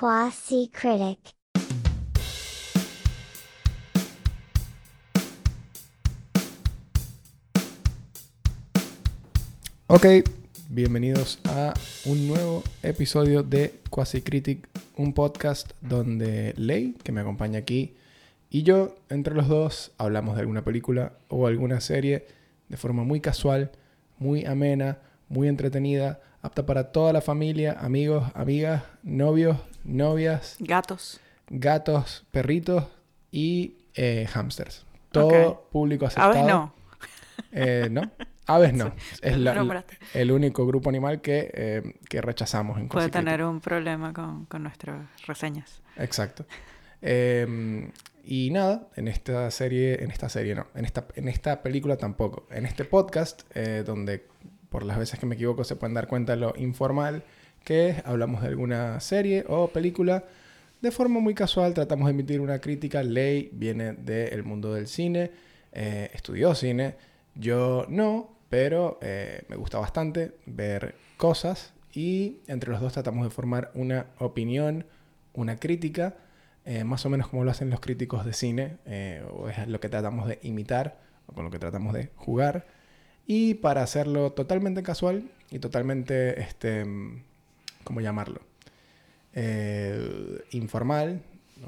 Quasi Critic. Ok, bienvenidos a un nuevo episodio de Quasi Critic, un podcast donde Ley, que me acompaña aquí, y yo, entre los dos, hablamos de alguna película o alguna serie de forma muy casual, muy amena, muy entretenida, apta para toda la familia, amigos, amigas, novios, novias, Gatos. gatos, perritos y eh, hamsters. Todo Ok. público aceptado. Aves no. Eh, ¿No? Aves no. Es la- el único grupo animal que, eh, que rechazamos en Puede tener un problema con, con nuestras reseñas. Exacto. Eh, y nada, en esta serie, en esta serie no, en esta, en esta película tampoco. En este podcast, donde por las veces que me equivoco se pueden dar cuenta de lo informal que es, hablamos de alguna serie o película de forma muy casual, tratamos de emitir una crítica. Ley viene del mundo del cine, eh, estudió cine, yo no, pero eh, me gusta bastante ver cosas y entre los dos tratamos de formar una opinión, una crítica, eh, más o menos como lo hacen los críticos de cine, eh, o es lo que tratamos de imitar, o con lo que tratamos de jugar. Y para hacerlo totalmente casual y totalmente, este, ¿cómo llamarlo? Informal,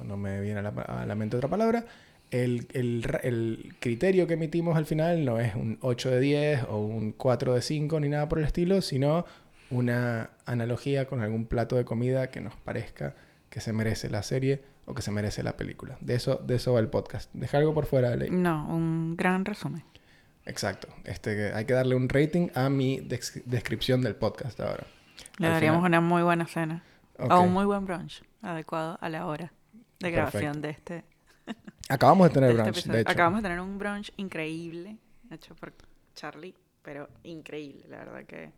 no, me viene a la, a mente otra palabra. El, el criterio que emitimos al final no es un 8 de 10 o un 4 de 5 ni nada por el estilo, sino una analogía con algún plato de comida que nos parezca que se merece la serie o que se merece la película. De eso, de eso va el podcast. Deja algo por fuera de. No, un gran resumen. Exacto. Este, hay que darle un rating a mi descripción del podcast ahora. Le Al daríamos final. una muy buena cena. O un muy buen brunch, adecuado a la hora de grabación de este, Acabamos de tener de este brunch, de hecho. Acabamos de tener un brunch increíble, hecho por Charlie, pero increíble, la verdad que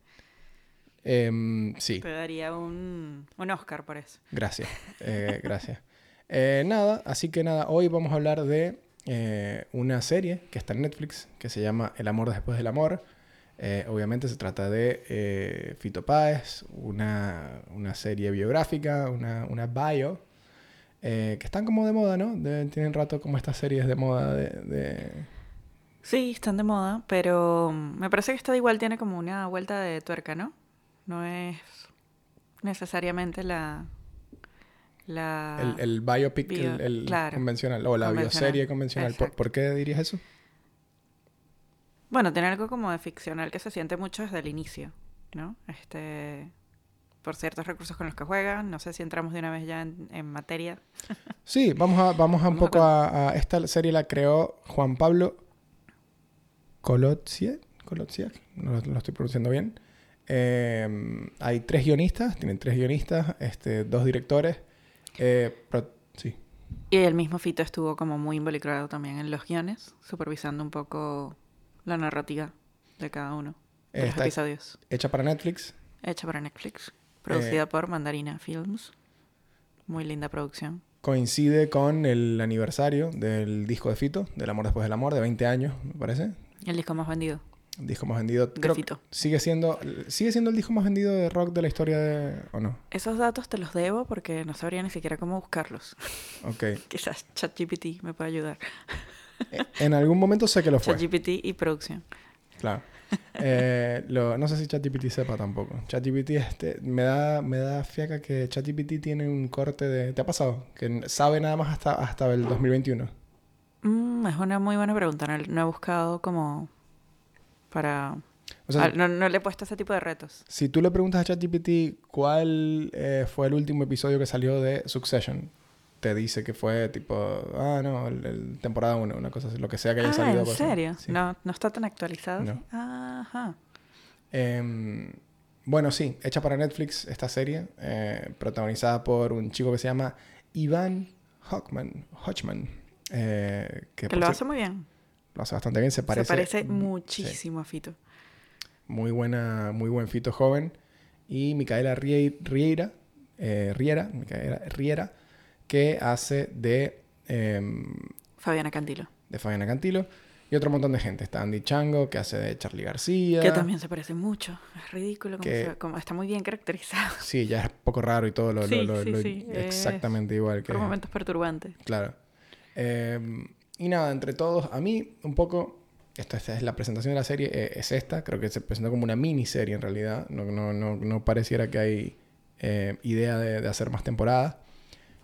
Em, sí, te daría un, un Oscar por eso. gracias. Eh, gracias. Eh, nada, así que nada, hoy vamos a hablar de eh, una serie que está en Netflix que se llama El amor después del amor. Eh, obviamente se trata de eh, Fito Páez, una, una serie biográfica, una, una bio, eh, que están como de moda, ¿no? De- tienen rato como estas series de moda de... de- Sí, están de moda, pero mm, me parece que esta igual tiene como una vuelta de tuerca, ¿no? No es necesariamente la... la... el, el biopic, bio- el, el claro, convencional, o la convencional, bioserie convencional. ¿Por, qué dirías eso? Bueno, tiene algo como de ficcional que se siente mucho desde el inicio, ¿no? Este... Por ciertos recursos con los que juegan. No sé si entramos de una vez ya en, en materia. Sí, vamos a, vamos a un poco a, a- Esta serie la creó Juan Pablo Colotzie. Colotzie, no lo, lo estoy pronunciando bien. Eh, hay tres guionistas, tienen tres guionistas, este, dos directores. Eh, sí, Y el mismo Fito estuvo como muy involucrado también en los guiones, supervisando un poco la narrativa de cada uno de los episodios. hecha para Netflix. Hecha para Netflix. Eh, Producida por Mandarina Films. Muy linda producción. Coincide con el aniversario del disco de Fito, del amor después del amor, de 20 años, me parece. El disco más vendido disco más vendido. creo que sigue siendo, sigue siendo el disco más vendido de rock de la historia de. ¿O no? Esos datos te los debo porque no sabría ni siquiera cómo buscarlos. Ok. Quizás ChatGPT me puede ayudar. Eh, En algún momento sé que lo fue. ChatGPT y producción. Claro. Eh, lo- no sé si ChatGPT sepa tampoco. ChatGPT este, me da me da fiaca que ChatGPT tiene un corte de ¿te ha pasado? Que sabe nada más hasta hasta el 2021. Mm, es una muy buena pregunta. No, no he buscado como para... O sea, Ah, no, no le he puesto ese tipo de retos. si tú le preguntas a ChatGPT cuál eh, fue el último episodio que salió de Succession, te dice que fue tipo, ah, no, el, el temporada 1, una cosa así, lo que sea que haya Ah, salido. ¿en serio? sí. No, no está tan actualizado. No. Ajá. Em, bueno, sí, hecha para Netflix esta serie, eh, protagonizada por un chico que se llama Ivan Hochman, Hochman eh, que lo hace muy bien. Lo hace bastante bien, se parece, Se parece sí, muchísimo a Fito. muy buena, muy buen fito joven y Micaela Rie- Riera, eh, Riera, Micaela Riera, que hace de em, Fabiana Cantilo. de Fabiana Cantilo. Y otro montón de gente. Está Andy Chango, que hace de Charlie García. Que también se parece mucho. Es ridículo. Como Que- se- como está muy bien caracterizado. Sí, ya es poco raro y todo lo... Sí, lo- sí, lo- sí, es Exactamente igual que... Por momentos perturbantes. Claro. Eh, y nada, entre todos, a mí un poco, esta, esta es la presentación de la serie, eh, es esta, creo que se presentó como una miniserie en realidad, no, no, no, no pareciera que hay eh, idea de, de hacer más temporadas.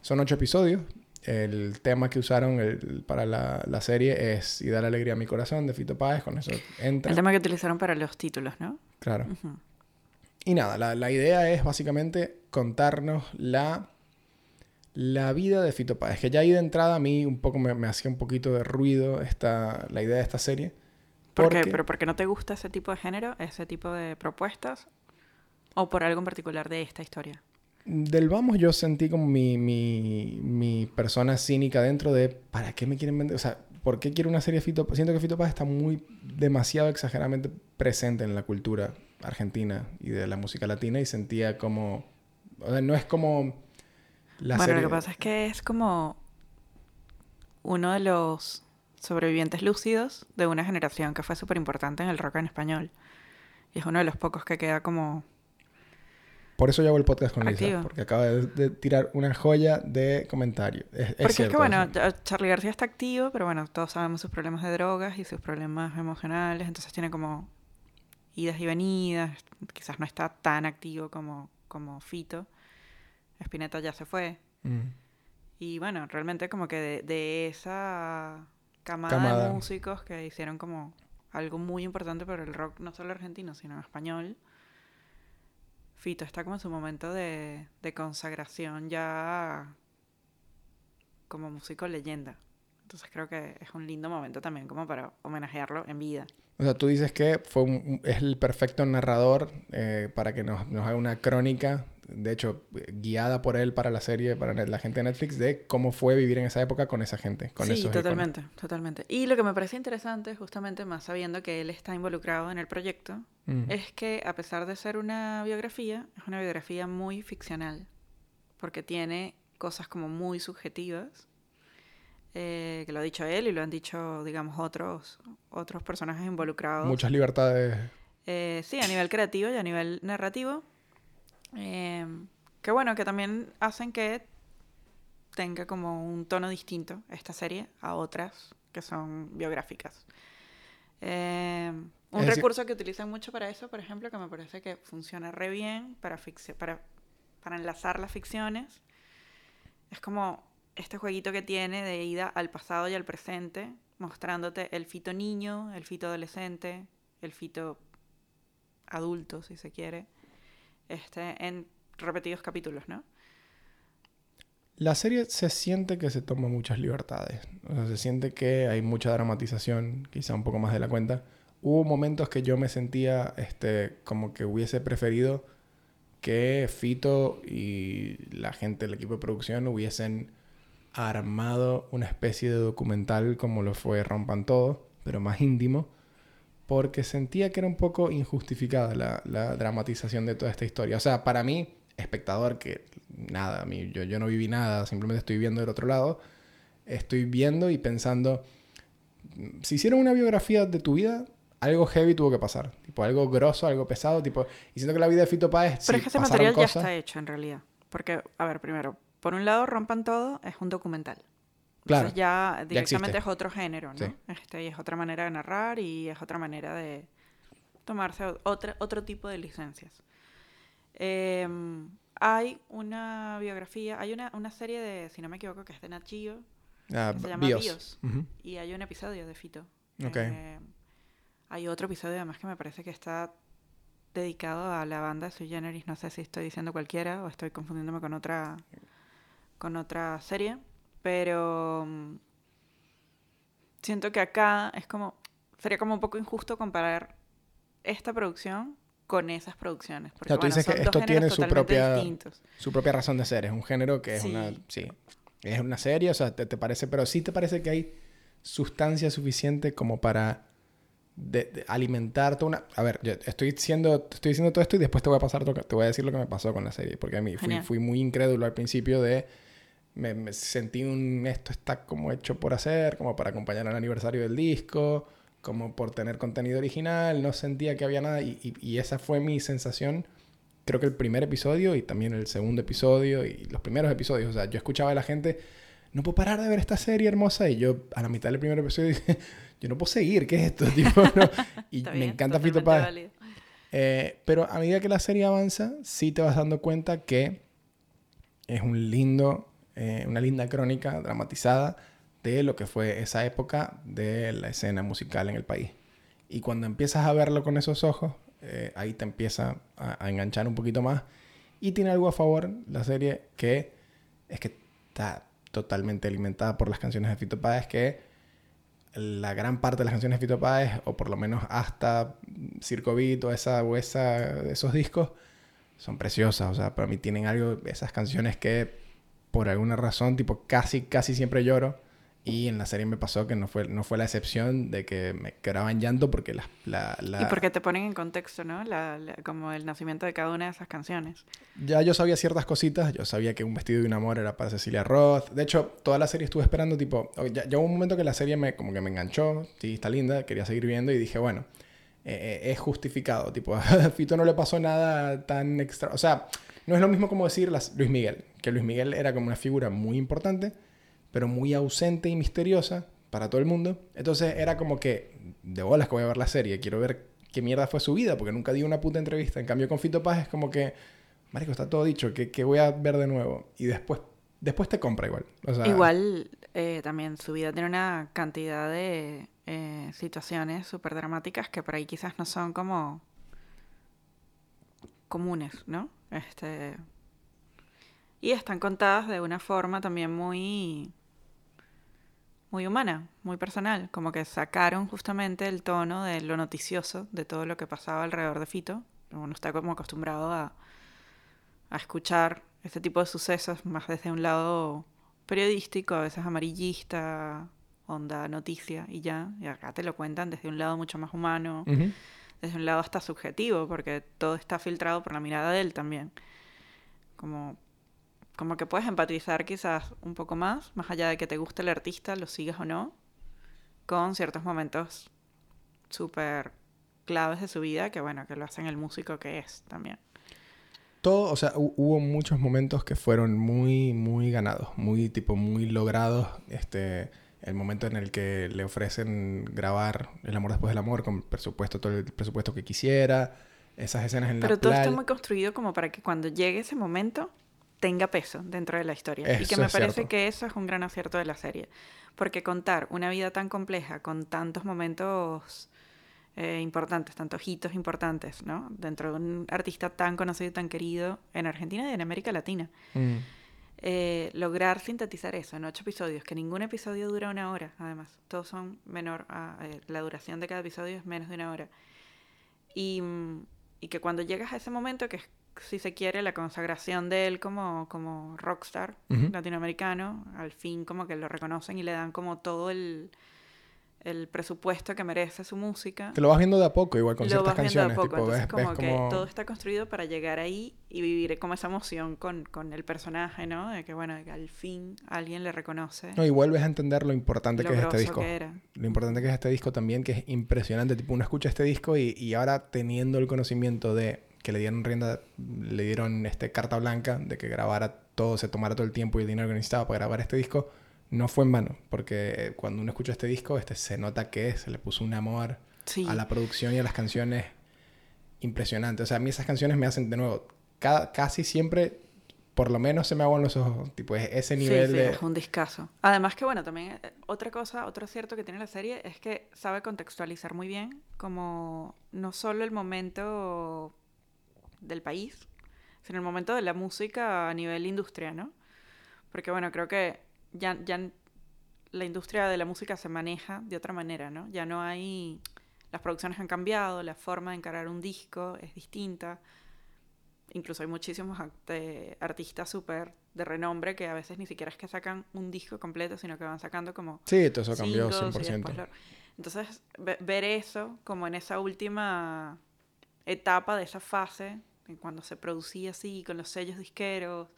Son ocho episodios, el tema que usaron el- para la, la serie es Y da alegría a mi corazón de Fito Páez, con eso entra. El tema que utilizaron para los títulos, ¿no? Claro. Y nada, la, la idea es básicamente contarnos la, la vida de Fito Páez. Que ya ahí de entrada a mí un poco me, me hacía un poquito de ruido esta, la idea de esta serie. ¿Por qué? ¿Pero porque no te gusta ese tipo de género, ese tipo de propuestas? ¿O por algo en particular de esta historia? Del vamos yo sentí como mi, mi, mi persona cínica dentro de ¿para qué me quieren vender? O sea, ¿por qué quiero una serie de Fito Páez? Siento que Fito Páez está muy demasiado exageradamente presente en la cultura argentina y de la música latina y sentía como... O sea, no es como... La bueno, serie... lo que pasa es que es como uno de los sobrevivientes lúcidos de una generación que fue súper importante en el rock en español. Y es uno de los pocos que queda como... Por eso yo hago el podcast con Lisa, Activo. porque acaba de, de tirar una joya de comentario. Es, Porque es, cierto que, bueno, Charlie García está activo, pero bueno, todos sabemos sus problemas de drogas y sus problemas emocionales, entonces tiene como idas y venidas, quizás no está tan activo como, como Fito. Spinetta ya se fue. Mm. Y bueno, realmente como que de, de esa camada, Camada. de músicos que hicieron como algo muy importante para el rock, no solo argentino, sino en español. Fito está como en su momento de, de consagración ya como músico leyenda. Entonces creo que es un lindo momento también como para homenajearlo en vida. O sea, tú dices que fue un- es el perfecto narrador eh, para que nos, nos haga una crónica, de hecho, guiada por él para la serie, para la gente de Netflix, de cómo fue vivir en esa época con esa gente, con sí, esos iconos. totalmente, totalmente. Y lo que me parece interesante, justamente más sabiendo que él está involucrado en el proyecto, Mm. es que a pesar de ser una biografía, es una biografía muy ficcional, porque tiene cosas como muy subjetivas, eh, que lo ha dicho él y lo han dicho, digamos, otros, otros personajes involucrados. Muchas libertades. Eh, sí, a nivel creativo y a nivel narrativo. Eh, que bueno, que también hacen que tenga como un tono distinto esta serie a otras que son biográficas. Eh, un decir- recurso que utilizan mucho para eso, por ejemplo, que me parece que funciona re bien para, ficci- para, para enlazar las ficciones, es como este jueguito que tiene de ida al pasado y al presente, mostrándote el fito niño, el fito adolescente, el fito adulto, si se quiere, este, en repetidos capítulos, ¿no? La serie se siente que se toma muchas libertades. Se siente que hay mucha dramatización, quizá un poco más de la cuenta. Hubo momentos que yo me sentía este, como que hubiese preferido que Fito y la gente del equipo de producción hubiesen armado una especie de documental como lo fue Rompan Todo, pero más íntimo, porque sentía que era un poco injustificada la, la dramatización de toda esta historia. O sea, para mí, espectador, que nada, a mí, yo, yo no viví nada, simplemente estoy viendo del otro lado, estoy viendo y pensando, mm, si hicieron una biografía de tu vida, algo heavy tuvo que pasar, tipo algo grosso, algo pesado, tipo, y siento que la vida de Fito Páez, Pero sí, es que ese material ya está hecho en realidad. Porque, a ver, primero, por un lado, Rompan Todo es un documental. Claro, Entonces ya directamente es otro género, ¿no? Sí. Este, y es otra manera de narrar y es otra manera de tomarse otra, otro tipo de licencias. Em, hay una biografía, hay una, una serie de, si no me equivoco, que es de Nat Geo, Ah, que se llama Bios. Y hay un episodio de Fito. Ok. Eh, hay otro episodio además que me parece que está dedicado a la banda Sui Generis. No sé si estoy diciendo cualquiera o estoy confundiéndome con otra con otra serie, pero mm, siento que acá es como sería como un poco injusto comparar esta producción con esas producciones, porque sea, tú bueno, dices que esto tiene su propia- distintos. su propia razón de ser. Es un género que es Sí. una. Sí. Es una serie, o sea, te, te parece. Pero sí te parece que hay sustancia suficiente como para de, de alimentarte una. A ver, yo estoy diciendo, estoy diciendo todo esto y después te voy a pasar, te voy a decir lo que me pasó con la serie. Porque a mí fui muy incrédulo al principio de. Me, me sentí un esto está como hecho por hacer, como para acompañar al aniversario del disco, como por tener contenido original, no sentía que había nada y, y- y esa fue mi sensación. Creo que el primer episodio y también el segundo episodio y los primeros episodios, o sea, yo escuchaba a la gente, no puedo parar de ver esta serie hermosa y yo a la mitad del primer episodio dije, yo no puedo seguir, ¿qué es esto? Tipo, no. Y Está me bien, encanta Fito Páez. Eh, pero a medida que la serie avanza, sí te vas dando cuenta que es un lindo, eh, una linda crónica dramatizada de lo que fue esa época de la escena musical en el país. Y cuando empiezas a verlo con esos ojos, eh, ahí te empieza a, enganchar un poquito más. Y tiene algo a favor la serie que es que está totalmente alimentada por las canciones de Fito Páez que la gran parte de las canciones de Fito Páez, o por lo menos hasta Circo Beat o, esa, esa, esos discos, son preciosas. O sea, para mí tienen algo, esas canciones que por alguna razón, tipo, casi, casi siempre lloro. Y en la serie me pasó que no fue, no fue la excepción de que me quedaba en llanto porque la... la, la- Y porque te ponen en contexto, ¿no? La- como el nacimiento de cada una de esas canciones. Ya yo sabía ciertas cositas, yo sabía que Un vestido de un amor era para Cecilia Roth. De hecho, toda la serie estuve esperando, tipo, oh, ya, ya hubo un momento que la serie me, como que me enganchó, sí, está linda, quería seguir viendo y dije, bueno, eh, eh, es justificado, tipo, a Fito no le pasó nada tan extra, o sea, no es lo mismo como decir las, Luis Miguel, que Luis Miguel era como una figura muy importante, pero muy ausente y misteriosa para todo el mundo. Entonces era como que, de bolas que voy a ver la serie, quiero ver qué mierda fue su vida, porque nunca dio una puta entrevista. En cambio, con Fito Paz es como que, marico, está todo dicho, que, voy a ver de nuevo. Y después, después te compra igual. Igual eh, también su vida tiene una cantidad de eh, situaciones súper dramáticas que por ahí quizás no son como comunes, ¿no? Este... Y están contadas de una forma también muy muy humana, muy personal, como que sacaron justamente el tono de lo noticioso de todo lo que pasaba alrededor de Fito. Uno está como acostumbrado a, a escuchar este tipo de sucesos más desde un lado periodístico, a veces amarillista, onda noticia y ya. Y acá te lo cuentan desde un lado mucho más humano. Desde un lado hasta subjetivo, porque todo está filtrado por la mirada de él también. Como, como que puedes empatizar quizás un poco más, más allá de que te guste el artista, lo sigas o no, con ciertos momentos súper claves de su vida, que bueno, que lo hacen el músico que es también. Todo, o sea, hu- hubo muchos momentos que fueron muy, muy ganados, muy, tipo, muy logrados. Este, el momento en el que le ofrecen grabar El amor después del amor con presupuesto, todo el presupuesto que quisiera. Esas escenas en Pero la todo playa. está muy construido como para que cuando llegue ese momento tenga peso dentro de la historia. y que Eso me parece cierto. que eso es un gran acierto de la serie. Porque contar una vida tan compleja, con tantos momentos eh, importantes, tantos hitos importantes, ¿no? Dentro de un artista tan conocido y tan querido en Argentina y en América Latina. Mm. Eh, lograr sintetizar eso en ocho episodios, que ningún episodio dura una hora, además. Todos son menor, a- eh, la duración de cada episodio es menos de una hora. Y, mm, y que cuando llegas a ese momento, que es, si se quiere, la consagración de él como, como rockstar Ujú. latinoamericano, al fin como que lo reconocen y le dan como todo el, el presupuesto que merece su música Te lo vas viendo de a poco, igual con lo ciertas vas viendo canciones. de a poco. tipo, Entonces, ves, como ves que como- todo está construido para llegar ahí y vivir como esa emoción con, con el personaje, ¿no? De que, bueno, que al fin alguien le reconoce No, y vuelves a entender lo importante lo que es este disco. que era. Lo importante que es este disco también, que es impresionante. Tipo, uno escucha este disco y, y ahora teniendo el conocimiento de que le dieron rienda, le dieron este carta blanca de que grabara todo, se tomara todo el tiempo y el dinero que necesitaba para grabar este disco, no fue en vano. Porque cuando uno escucha este disco, este se nota que se le puso un amor Sí. a la producción y a las canciones impresionante. O sea, a mí esas canciones me hacen de nuevo, ca- casi siempre, por lo menos se me aguan los ojos. Tipo, es ese nivel sí, de... es un discazo. Además que, bueno, también eh, otra cosa, otro acierto que tiene la serie es que sabe contextualizar muy bien como no solo el momento del país, sino el momento de la música a nivel industria, ¿no? Porque, bueno, creo que ya, ya la industria de la música se maneja de otra manera, ¿no? Ya no hay... Las producciones han cambiado, la forma de encarar un disco es distinta. Incluso hay muchísimos eh, artistas súper de renombre que a veces ni siquiera es que sacan un disco completo, sino que van sacando como Sí, todo eso cambió singles y 100%. después lo- Entonces, ve- ver eso como en esa última etapa de esa fase, en cuando se producía así, con los sellos disqueros,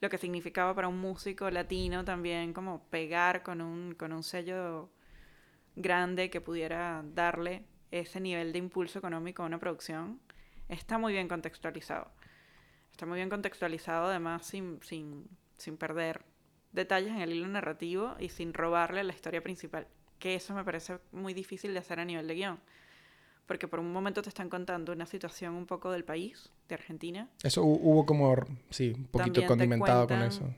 lo que significaba para un músico latino también como pegar con un, con un sello grande que pudiera darle ese nivel de impulso económico a una producción, está muy bien contextualizado. Está muy bien contextualizado además sin, sin, sin perder detalles en el hilo narrativo y sin robarle la historia principal. Que eso me parece muy difícil de hacer a nivel de guion. Porque por un momento te están contando una situación un poco del país, de Argentina. Eso hu- hubo como, sí, un poquito También condimentado con eso.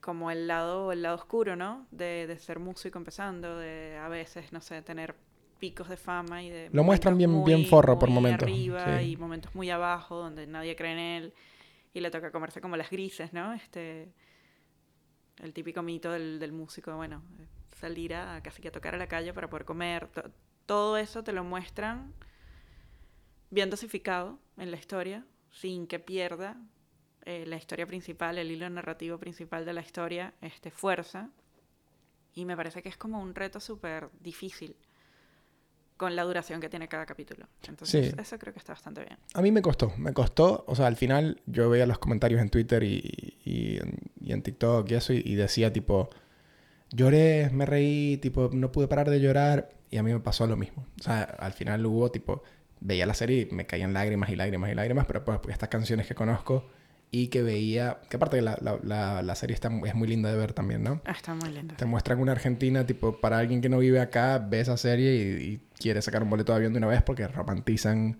Como el lado, el lado oscuro, ¿no? De, de ser músico empezando, de a veces, no sé, tener picos de fama y de... Lo muestran bien- bien forro por momentos, arriba sí. y momentos muy abajo donde nadie cree en él y le toca comerse como las grises, ¿no? Este... El típico mito del, del músico, bueno, salir a casi que a tocar a la calle para poder comer. To- todo eso te lo muestran bien dosificado en la historia, sin que pierda eh, la historia principal, el hilo narrativo principal de la historia, este, fuerza. Y me parece que es como un reto súper difícil con la duración que tiene cada capítulo. Entonces, Sí. eso creo que está bastante bien. A mí me costó, me costó, o sea, al final yo veía los comentarios en Twitter y, y, en- y en TikTok y eso y, y decía tipo, lloré, me reí, tipo, no pude parar de llorar y a mí me pasó lo mismo. O sea, al final hubo tipo, veía la serie y me caían lágrimas y lágrimas y lágrimas, pero pues estas canciones que conozco y que veía, que aparte la, la, la, la serie está, es muy linda de ver también, ¿no? Ah, Está muy lindo. Te muestran una Argentina, tipo, para alguien que no vive acá, ve esa serie y, y quiere sacar un boleto de avión de una vez porque romantizan.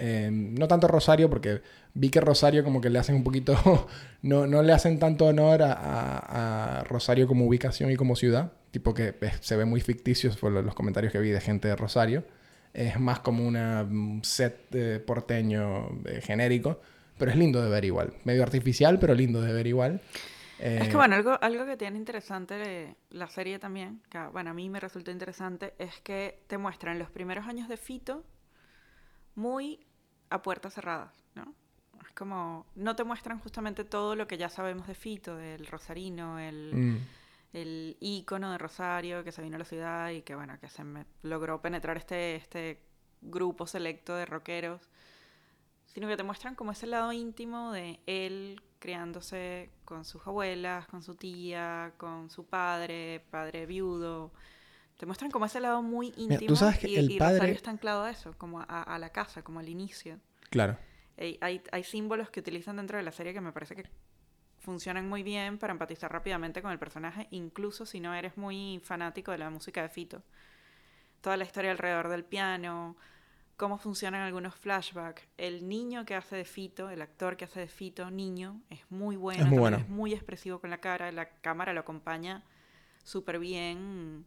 Eh, no tanto Rosario, porque vi que Rosario como que le hacen un poquito. no, no le hacen tanto honor a, a- a Rosario como ubicación y como ciudad. Tipo que eh, se ve muy ficticio, por lo- los comentarios que vi de gente de Rosario. Es más como una, un set eh, porteño eh, genérico. Pero es lindo de ver igual. Medio artificial, pero lindo de ver igual. Es Eh, que bueno, algo, algo que tiene interesante de la serie también, que bueno, a mí me resultó interesante, es que te muestran los primeros años de Fito muy a puertas cerradas, ¿no? Es como, no te muestran justamente todo lo que ya sabemos de Fito, del Rosarino, el, mm. el ícono de Rosario que se vino a la ciudad y que bueno, que se me- logró penetrar este, este grupo selecto de rockeros, sino que te muestran como ese lado íntimo de él criándose con sus abuelas, con su tía, con su padre, padre viudo. Te muestran como ese lado muy íntimo tú sabes que y, el y padre- Rosario está anclado a eso, como a, a la casa, como al inicio. Claro. Hay, hay, hay símbolos que utilizan dentro de la serie que me parece que funcionan muy bien para empatizar rápidamente con el personaje, incluso si no eres muy fanático de la música de Fito. Toda la historia alrededor del piano, cómo funcionan algunos flashbacks. El niño que hace de Fito, el actor que hace de Fito, niño, es muy bueno, Es muy bueno. es muy expresivo con la cara, la cámara lo acompaña súper bien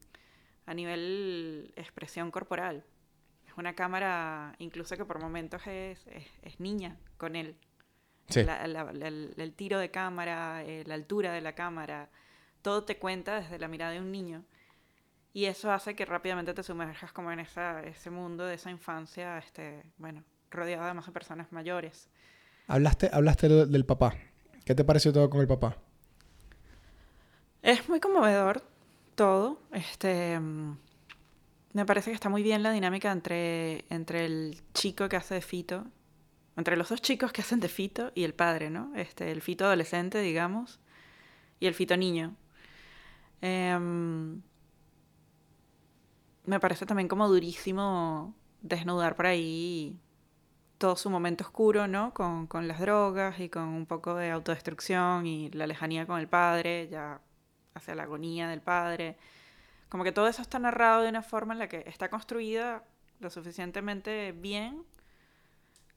a nivel expresión corporal. Es una cámara, incluso que por momentos es, es, es niña con él. Sí. La- la- la- el, el tiro de cámara, eh, la altura de la cámara, todo te cuenta desde la mirada de un niño. Y eso hace que rápidamente te sumerjas como en esa, ese mundo de esa infancia, este, bueno, rodeado además de personas mayores. Hablaste, hablaste del, del papá. ¿Qué te pareció todo con el papá? Es muy conmovedor todo. Este, mm, me parece que está muy bien la dinámica entre, entre el chico que hace de Fito, entre los dos chicos que hacen de Fito y el padre, ¿no? Este, el Fito adolescente, digamos, y el Fito niño. Em, me parece también como durísimo desnudar por ahí todo su momento oscuro, ¿no? Con, con las drogas y con un poco de autodestrucción y la lejanía con el padre, ya hacia la agonía del padre. Como que todo eso está narrado de una forma en la que está construida lo suficientemente bien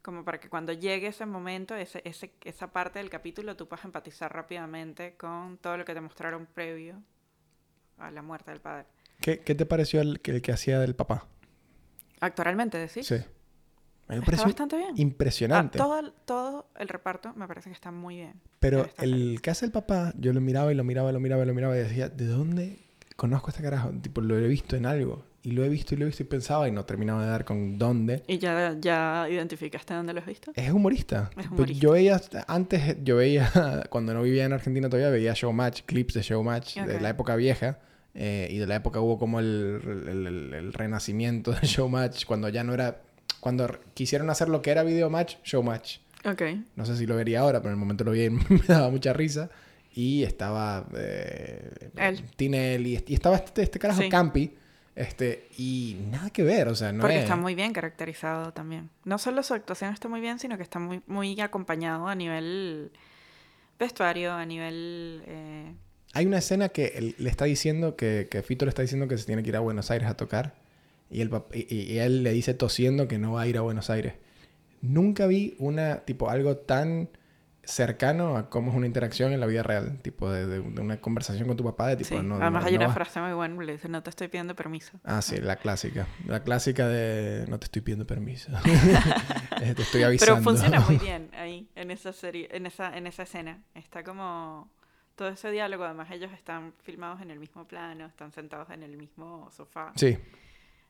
como para que cuando llegue ese momento, ese, ese, esa parte del capítulo, tú puedas empatizar rápidamente con todo lo que te mostraron previo a la muerte del padre. ¿Qué, qué te pareció el, que- el que hacía del papá? Actualmente, decís. Sí. Me Está bastante bien. impresionante. Ah, todo, el- todo el reparto me parece que está muy bien. Pero el que hace el papá, yo lo miraba y lo miraba y lo miraba y lo miraba y decía, ¿de dónde conozco a este carajo? Tipo, lo he visto en algo. Y lo he visto y lo he visto y pensaba y no terminaba de dar con dónde. ¿Y ya, ya identificaste dónde lo has visto? Es humorista. Es humorista. Yo veía, antes yo veía, cuando no vivía en Argentina todavía, veía Showmatch, clips de Showmatch de Ok. la época vieja. eh, y de la época hubo como el, el- el- el renacimiento de Showmatch, cuando ya no era, cuando quisieron hacer lo que era Videomatch, Showmatch. Ok. No sé si lo vería ahora, pero en el momento lo vi y me daba mucha risa. Y estaba eh, Él. Tinelli, y estaba este, este carajo Sí. Campi. Este, y nada que ver, o sea, no Porque es... está muy bien caracterizado también. No solo su actuación está muy bien, sino que está muy, muy acompañado a nivel vestuario, a nivel... eh, Hay una escena que él le está diciendo que, que Fito le está diciendo que se tiene que ir a Buenos Aires a tocar. Y, el, pap- y, y él le dice tosiendo que no va a ir a Buenos Aires. Nunca vi una, tipo, algo tan cercano a cómo es una interacción en la vida real. Tipo, de, de- de una conversación con tu papá de tipo, sí. no, Además no- hay no una vas- frase muy buena, le dice, no te estoy pidiendo permiso. Ah, sí, la clásica. La clásica de no te estoy pidiendo permiso. Eh, te estoy avisando. Pero funciona muy bien ahí, en esa serie, en esa, en esa escena. Está como todo ese diálogo, además ellos están filmados en el mismo plano, están sentados en el mismo sofá. Sí.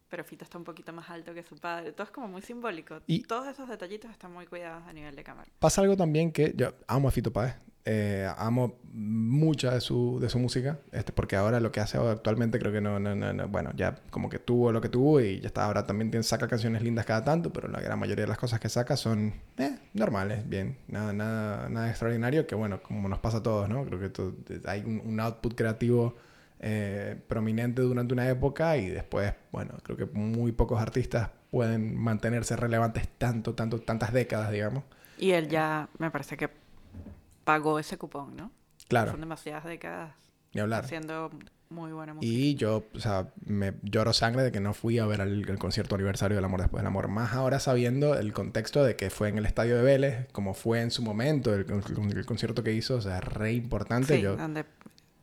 Pero Fito está un poquito más alto que su padre. Todo es como muy simbólico. Y- Todos esos detallitos están muy cuidados a nivel de cámara. Pasa algo también que yo amo a Fito Páez. Eh, amo mucha de su, de su música. Este, porque ahora lo que hace actualmente creo que no, no, no, no- Bueno, ya como que tuvo lo que tuvo y ya está. Ahora también tiene, saca canciones lindas cada tanto, pero la gran mayoría de las cosas que saca son eh, normales, bien. Nada, nada, nada extraordinario que, bueno, como nos pasa a todos, ¿no? Creo que to- hay un, un output creativo eh, prominente durante una época y después, bueno, creo que muy pocos artistas pueden mantenerse relevantes tanto, tanto, tantas décadas, digamos. Y él ya, me parece que pagó ese cupón, ¿no? Claro, Son demasiadas décadas ni hablar. haciendo muy buena música. Y yo, o sea, me lloro sangre de que no fui a ver el, el concierto aniversario del amor después del amor. Más ahora sabiendo el contexto de que fue en el estadio de Vélez, como fue en su momento, el, el- el concierto que hizo, o sea, re importante. Sí, yo, donde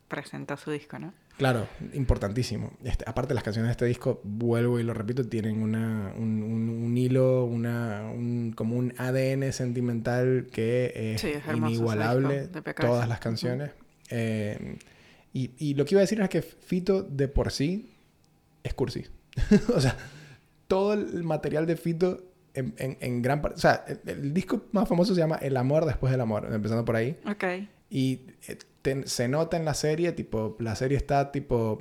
presentó su disco, ¿no? Claro, importantísimo. Este, aparte, las canciones de este disco, vuelvo y lo repito, tienen una, un, un- un hilo, una, un, como un ADN sentimental que es, Sí, es inigualable. todas las canciones. Eh, y, y lo que iba a decir es que Fito de por sí es cursi. o sea, todo el material de Fito en, en- en gran parte... O sea, el, el disco más famoso se llama El amor después del amor, empezando por ahí. Ok. Y eh, se nota en la serie, tipo, la serie está, tipo,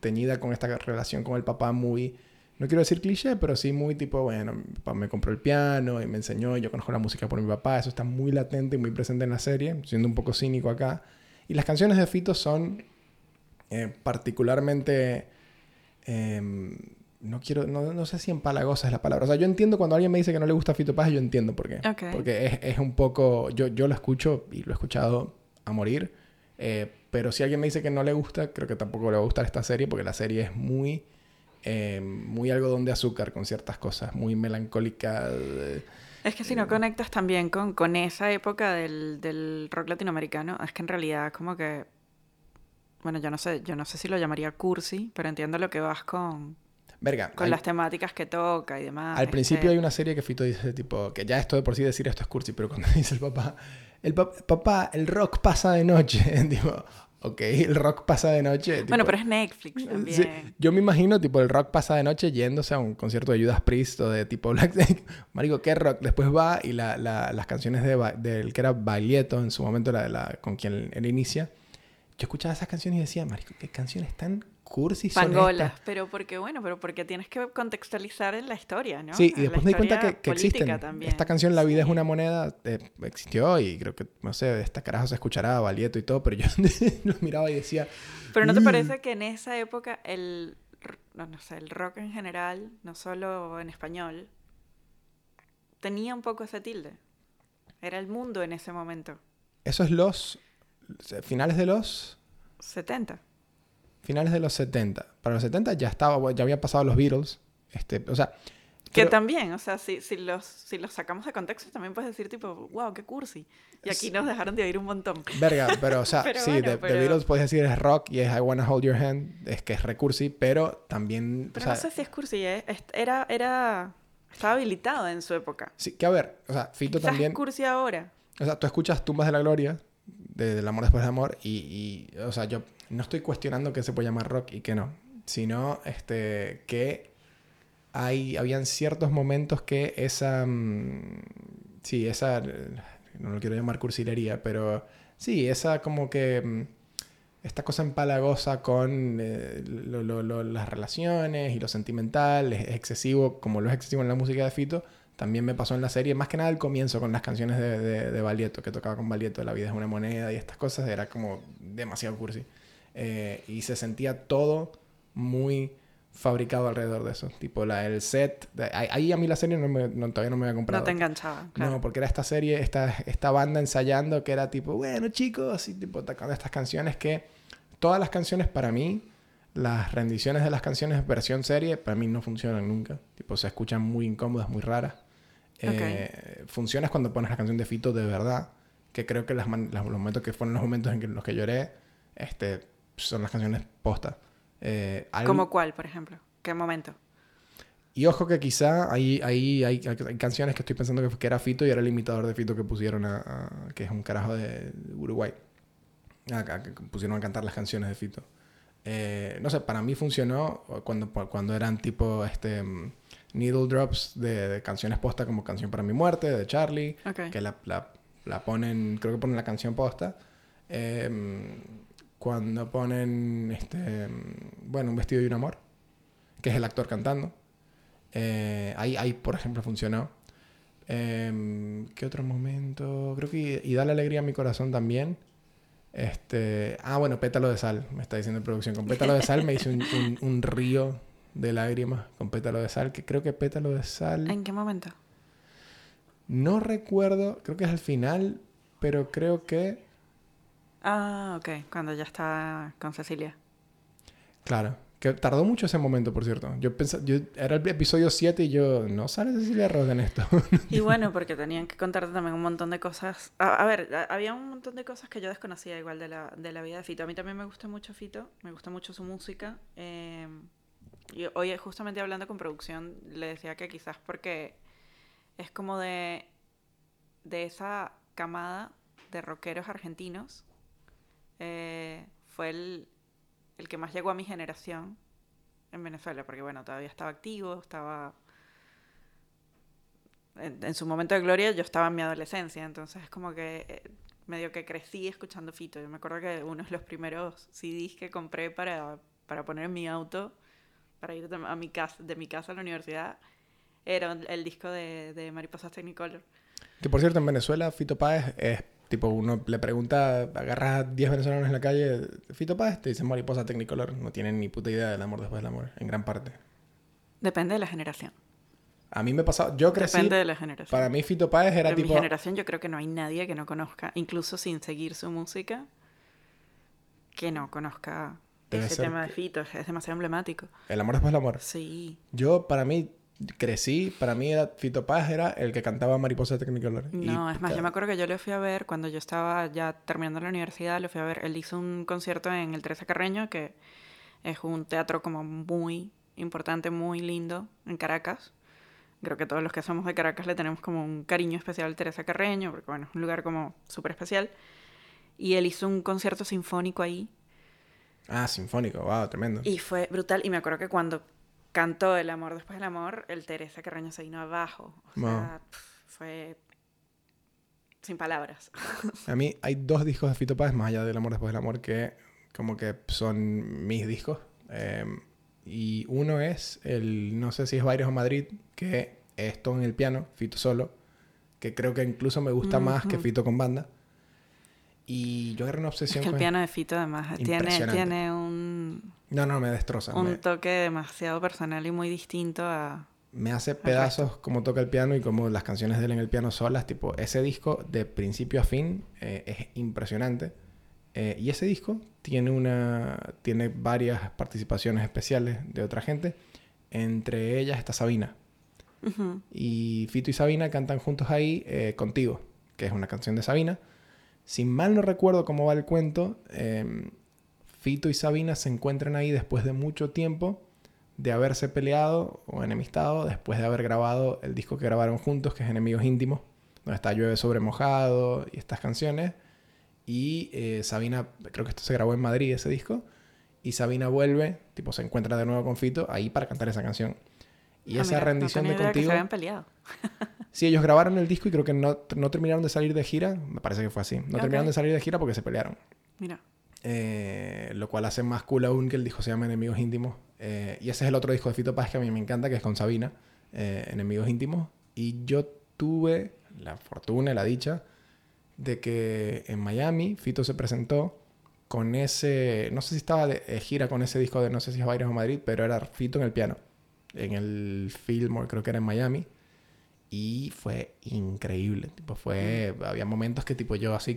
teñida con esta relación con el papá muy, no quiero decir cliché, pero sí muy, tipo, bueno, mi papá me compró el piano y me enseñó, y yo conozco la música por mi papá, eso está muy latente y muy presente en la serie, siendo un poco cínico acá. Y las canciones de Fito son eh, particularmente... em, no quiero, no, no sé si empalagosa es la palabra. O sea, yo entiendo cuando alguien me dice que no le gusta Fito Paz, yo entiendo por qué. Porque es, es un poco, yo, yo lo escucho y lo he escuchado a morir. Eh, pero si alguien me dice que no le gusta, creo que tampoco le va a gustar esta serie porque la serie es muy, eh, muy algodón de azúcar con ciertas cosas, muy melancólica. eh, Es que si no conectas también con, con esa época del, del rock latinoamericano, es que en realidad como que, bueno, yo no sé, yo no sé si lo llamaría cursi, pero entiendo lo que vas con, Verga, con las temáticas que toca y demás. al principio este, hay una serie que Fito dice tipo, que ya esto de por sí decir esto es cursi, pero cuando dice el papá, el pa- papá, el rock pasa de noche, tipo, ok, el rock pasa de noche. Bueno, pero es Netflix Sí, también. yo me imagino, tipo, el rock pasa de noche yéndose a un concierto de Judas Priest o de tipo Black. Marico, ¿qué rock? Después va y la, la- las canciones de, del que era Baglietto en su momento, la, la- con quien él inicia. Yo escuchaba esas canciones y decía, Marico, ¿qué canciones tan cursi son Pangolas, estas? pero porque bueno, pero porque tienes que contextualizar en la historia, ¿no? Sí, y después me di cuenta que, que existen. también. Esta canción, La vida es Sí. una moneda, eh, existió y creo que, no sé, esta carajo se escuchará Baglietto y todo, pero yo lo miraba y decía, Pero ¿no te "Mm". parece que en esa época el, no, no sé, el rock en general, no solo en español, tenía un poco ese tilde? Era el mundo en ese momento. Eso es los finales de los 70. Finales de los 70. Para los 70 ya estaba, ya había pasado los Beatles. Este, o sea, Que pero- también, o sea, si, si, los, si los sacamos de contexto, también puedes decir tipo, wow, qué cursi. Y aquí nos dejaron de oír un montón. verga, pero o sea, Pero sí, bueno, de, pero- Beatles puedes decir es rock y es I Wanna Hold Your Hand, es que es recursi, pero también, Pero o sea, no sé si es cursi, ¿eh? Era, era, estaba habilitado en su época. sí, que a ver, o sea, Fito Quizás también, es cursi ahora. o sea, tú escuchas Tumbas de la Gloria, de- del amor después del amor, y, y, o sea, yo no estoy cuestionando que se puede llamar rock y que no, sino, este, que hay, habían ciertos momentos que esa, mm, sí, esa, no lo quiero llamar cursilería, pero sí, esa como que, mm, esta cosa empalagosa con eh, lo- lo- lo- las relaciones y lo sentimental, es, es excesivo, como lo es excesivo en la música de Fito, También me pasó en la serie, más que nada al comienzo con las canciones de, de, de que tocaba con Balieto, La vida es una moneda y estas cosas, era como demasiado cursi. Eh, y se sentía todo muy fabricado alrededor de eso. Tipo, la, el set. de- ahí, a mí la serie no me- no- todavía no me había comprado. No te enganchaba, claro. No, porque era esta serie, esta, esta banda ensayando que era tipo, bueno, chicos, y tipo tocando estas canciones que todas las canciones para mí, las rendiciones de las canciones versión serie, para mí no funcionan nunca. Tipo, se escuchan muy incómodas, muy raras. Eh, Funciona cuando pones la canción de Fito de verdad, que creo que las, las- los momentos que fueron los momentos en que- los que lloré, este, son las canciones posta. Eh, algo- ¿Como cuál, por ejemplo? ¿Qué momento? y ojo que quizá ahí hay, hay- hay canciones que estoy pensando que, era Fito y era el imitador de Fito que pusieron a, a- que es un carajo de Uruguay. Acá, que pusieron a cantar las canciones de Fito. Eh, no sé, para mí funcionó cuando, cuando eran tipo este needle drops de, de canciones posta como Canción para mi muerte, de Charlie, Ok. que la, la- la ponen, creo que ponen la canción posta. Eh, cuando ponen, este, bueno, un vestido y un amor, que es el actor cantando. Eh, ahí, ahí, por ejemplo, funcionó. Eh, ¿Qué otro momento? Creo que y Dale Alegría a mi corazón también. Este, ah, bueno, Pétalo de Sal, me está diciendo en producción. Con Pétalo de Sal me hice un, un- un río de lágrimas con Pétalo de Sal, que creo que Pétalo de Sal... ¿En qué momento? No recuerdo, creo que es al final, pero creo que... Ah, ok. Cuando ya estaba con Cecilia. Claro, que tardó mucho ese momento, por cierto. Yo pensaba, yo, era el episodio 7 y yo, no sale Cecilia Roth en esto. Y bueno, porque tenían que contarte también un montón de cosas. A, a ver, a- había un montón de cosas que yo desconocía igual de la, de la vida de Fito. A mí también me gusta mucho Fito, me gusta mucho su música. eh, y hoy justamente hablando con producción le decía que quizás porque es como de, de esa camada de rockeros argentinos. Eh, fue el, el que más llegó a mi generación en Venezuela, porque bueno, todavía estaba activo, estaba en, su momento de gloria yo estaba en mi adolescencia, entonces es como que eh, medio que crecí escuchando Fito. Yo me acuerdo que uno de los primeros CDs que compré para, para poner en mi auto, para ir a mi casa, de mi casa a la universidad, era el, el disco de, de Mariposas Technicolor. Que por cierto, en Venezuela, Fito Páez es tipo, uno le pregunta, agarras a 10 venezolanos en la calle, Fito Páez, te dicen mariposa Technicolor. No tienen ni puta idea del amor después del amor, en gran parte. Depende de la generación. A mí me pasaba, yo crecí, Depende de la generación. para mí Fito Páez era en mi tipo, generación yo creo que no hay nadie que no conozca, incluso sin seguir su música, que no conozca Debe ese tema de Fito. Es demasiado emblemático. el amor después del amor. Sí. Yo, para mí, crecí, para mí era, Fito Páez era el que cantaba mariposa Technicolor. Y, No, es más, yo me acuerdo que yo le fui a ver cuando yo estaba ya terminando la universidad, le fui a ver, él hizo un concierto en el Teresa Carreño, que es un teatro como muy importante, muy lindo en Caracas. Creo que todos los que somos de Caracas le tenemos como un cariño especial al Teresa Carreño, porque bueno, es un lugar como súper especial. Y él hizo un concierto sinfónico ahí Ah, sinfónico, wow, tremendo. y fue brutal. Y me acuerdo que cuando cantó El amor después del amor, el Teresa Carreño se vino abajo. O Wow. sea, fue sin palabras. A mí hay dos discos de Fito Páez, más allá del amor después del amor, que como que son mis discos. Eh, y uno es el, no sé si es Baires o Madrid, que es todo en el piano, Fito solo, que creo que incluso me gusta más que. Fito con banda. Y yo agarré una Es obsesión que el con... piano de Fito además tiene, tiene un, No, no, me destroza. un me- toque demasiado personal y muy distinto a... me hace pedazos como toca el piano y como las canciones de él en el piano solas. Tipo, ese disco de principio a fin eh, es impresionante. Eh, y ese disco tiene una tiene varias participaciones especiales de otra gente. Entre ellas está Sabina. Y Fito y Sabina cantan juntos ahí eh, Contigo, que es una canción de Sabina. Si mal no recuerdo cómo va el cuento, eh, Fito y Sabina se encuentran ahí después de mucho tiempo de haberse peleado o enemistado, después de haber grabado el disco que grabaron juntos, que es Enemigos Íntimos, donde está Llueve sobre mojado y estas canciones. Y eh, Sabina, creo que esto se grabó en Madrid, ese disco. Y Sabina vuelve, tipo se encuentra de nuevo con Fito ahí para cantar esa canción. Y Ah, esa mira, rendición de idea que Contigo... se habían peleado. Sí, ellos grabaron el disco y creo que no, no terminaron de salir de gira. Me parece que fue así. No terminaron de salir de gira porque se pelearon. Mira. Eh, lo cual hace más cool aún que el disco se llama Enemigos Íntimos. Eh, y ese es el otro disco de Fito Paz que a mí me encanta, que es con Sabina, eh, Enemigos Íntimos. Y yo tuve la fortuna, la dicha, de que en Miami Fito se presentó con ese, no sé si estaba de gira con ese disco de no sé si es Bayres o Madrid, pero era Fito en el piano, en el Fillmore, creo que era en Miami. Y fue increíble, tipo fue, había momentos que tipo yo así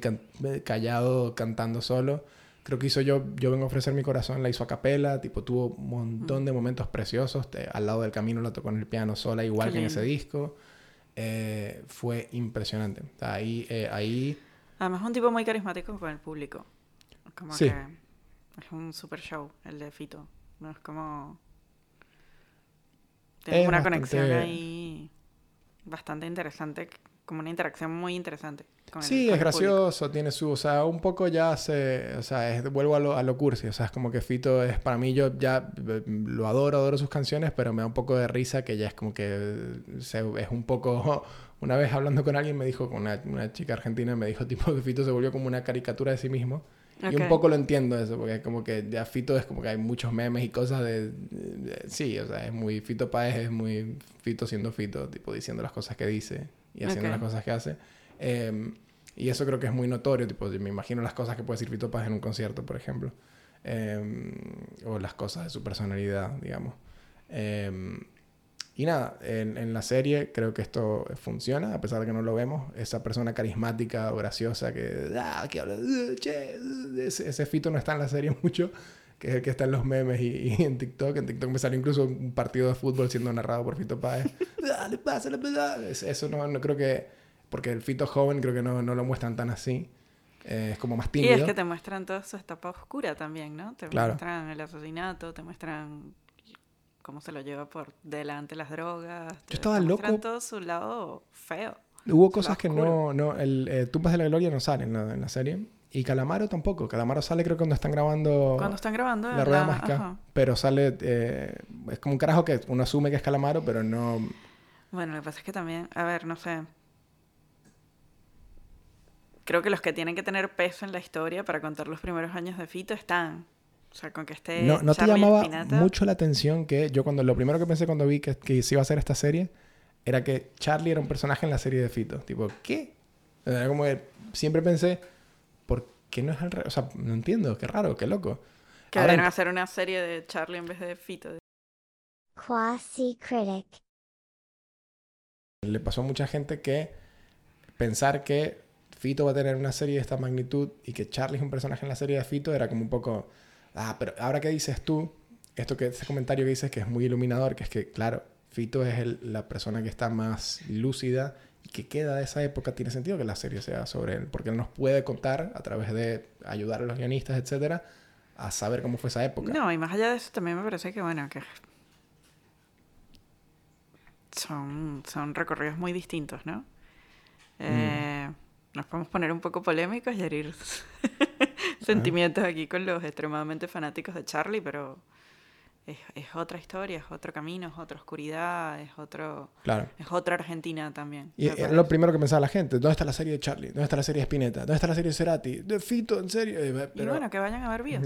callado cantando solo, creo que hizo yo, yo vengo a ofrecer mi corazón, la hizo a capela, tipo tuvo un montón de momentos preciosos, te- al lado del camino la tocó en el piano sola, igual Qué que en ese lindo. disco, Eh, fue impresionante, O sea, ahí, eh, ahí Además, es un tipo muy carismático con el público. Como Sí. que es un super show el de Fito. No es como. Tiene una bastante- conexión ahí bastante interesante, como una interacción muy interesante. Con el- Sí, con es el público. gracioso, tiene su, o sea, un poco ya se, o sea, es- vuelvo a lo, a lo cursi, o sea, es como que Fito es, para mí yo ya eh, lo adoro, adoro sus canciones, pero me da un poco de risa que ya es como que se- es un poco, una vez hablando con alguien me dijo, con una, una chica argentina, me dijo tipo que Fito se volvió como una caricatura de sí mismo. Y un poco lo entiendo eso, porque es como que ya Fito es como que hay muchos memes y cosas de, de- sí, o sea, es muy Fito Páez es muy Fito siendo Fito, tipo diciendo las cosas que dice y haciendo Ok. las cosas que hace. Eh, y eso creo que es muy notorio, tipo, me imagino las cosas que puede decir Fito Páez en un concierto, por ejemplo. Eh, o las cosas de su personalidad, digamos. Eh, y nada, en, en la serie creo que esto funciona, a pesar de que no lo vemos. Esa persona carismática o graciosa que, ah, que habla, "Uh, che, uh", ese, ese Fito no está en la serie mucho, que es el que está en los memes y, y en TikTok. En TikTok me salió incluso un partido de fútbol siendo narrado por Fito Páez. Dale, pásale, pásale. Es- Eso no, no creo que, porque el Fito joven creo que no, no lo muestran tan así. Eh, es como más Y tímido. es que te muestran toda su etapa oscura también, ¿no? Te Claro. muestran el asesinato, te muestran cómo se lo lleva por delante las drogas. te- estaba te muestran loco. todo su lado feo. Hubo Su cosas que no, no el eh, Tumbas de la Gloria no sale en la, en la serie. Y Calamaro tampoco. Calamaro sale creo que cuando están grabando Cuando están grabando la rueda la- mágica. ajá. Pero sale, eh, es como un carajo que uno asume que es Calamaro, pero no... Bueno, lo que pasa es que también, a ver, no sé. Creo que los que tienen que tener peso en la historia para contar los primeros años de Fito están. O sea, con que esté. No, ¿no te llamaba mucho la atención que yo cuando lo primero que pensé cuando vi que, que se iba a hacer esta serie era que Charlie era un personaje en la serie de Fito. Tipo, ¿qué? Era como que siempre pensé, ¿por qué no es al revés? O sea, no entiendo, qué raro, qué loco. Que Ahora deberían hacer una serie de Charlie en vez de Fito. Quasi critic. Le pasó a mucha gente que pensar que Fito va a tener una serie de esta magnitud y que Charlie es un personaje en la serie de Fito era como un poco, ah, pero ahora que dices tú, esto que ese comentario que dices que es muy iluminador, que es que claro, Fito es el- la persona que está más lúcida que queda de esa época, tiene sentido que la serie sea sobre él, porque él nos puede contar a través de ayudar a los guionistas, etcétera, a saber cómo fue esa época. No, y más allá de eso, también me parece que, bueno, que. Son, son recorridos muy distintos, ¿no? Eh, Nos podemos poner un poco polémicos y herir sentimientos aquí con los extremadamente fanáticos de Charlie, pero es, es otra historia, es otro camino, es otra oscuridad, es otro Claro. es otra Argentina también. Y era lo primero que pensaba la gente. ¿Dónde está la serie de Charlie? ¿Dónde está la serie de Spinetta? ¿Dónde está la serie de Cerati? ¿De Fito? ¿En serio? Eh, Y Pero, bueno, que vayan a ver Bios.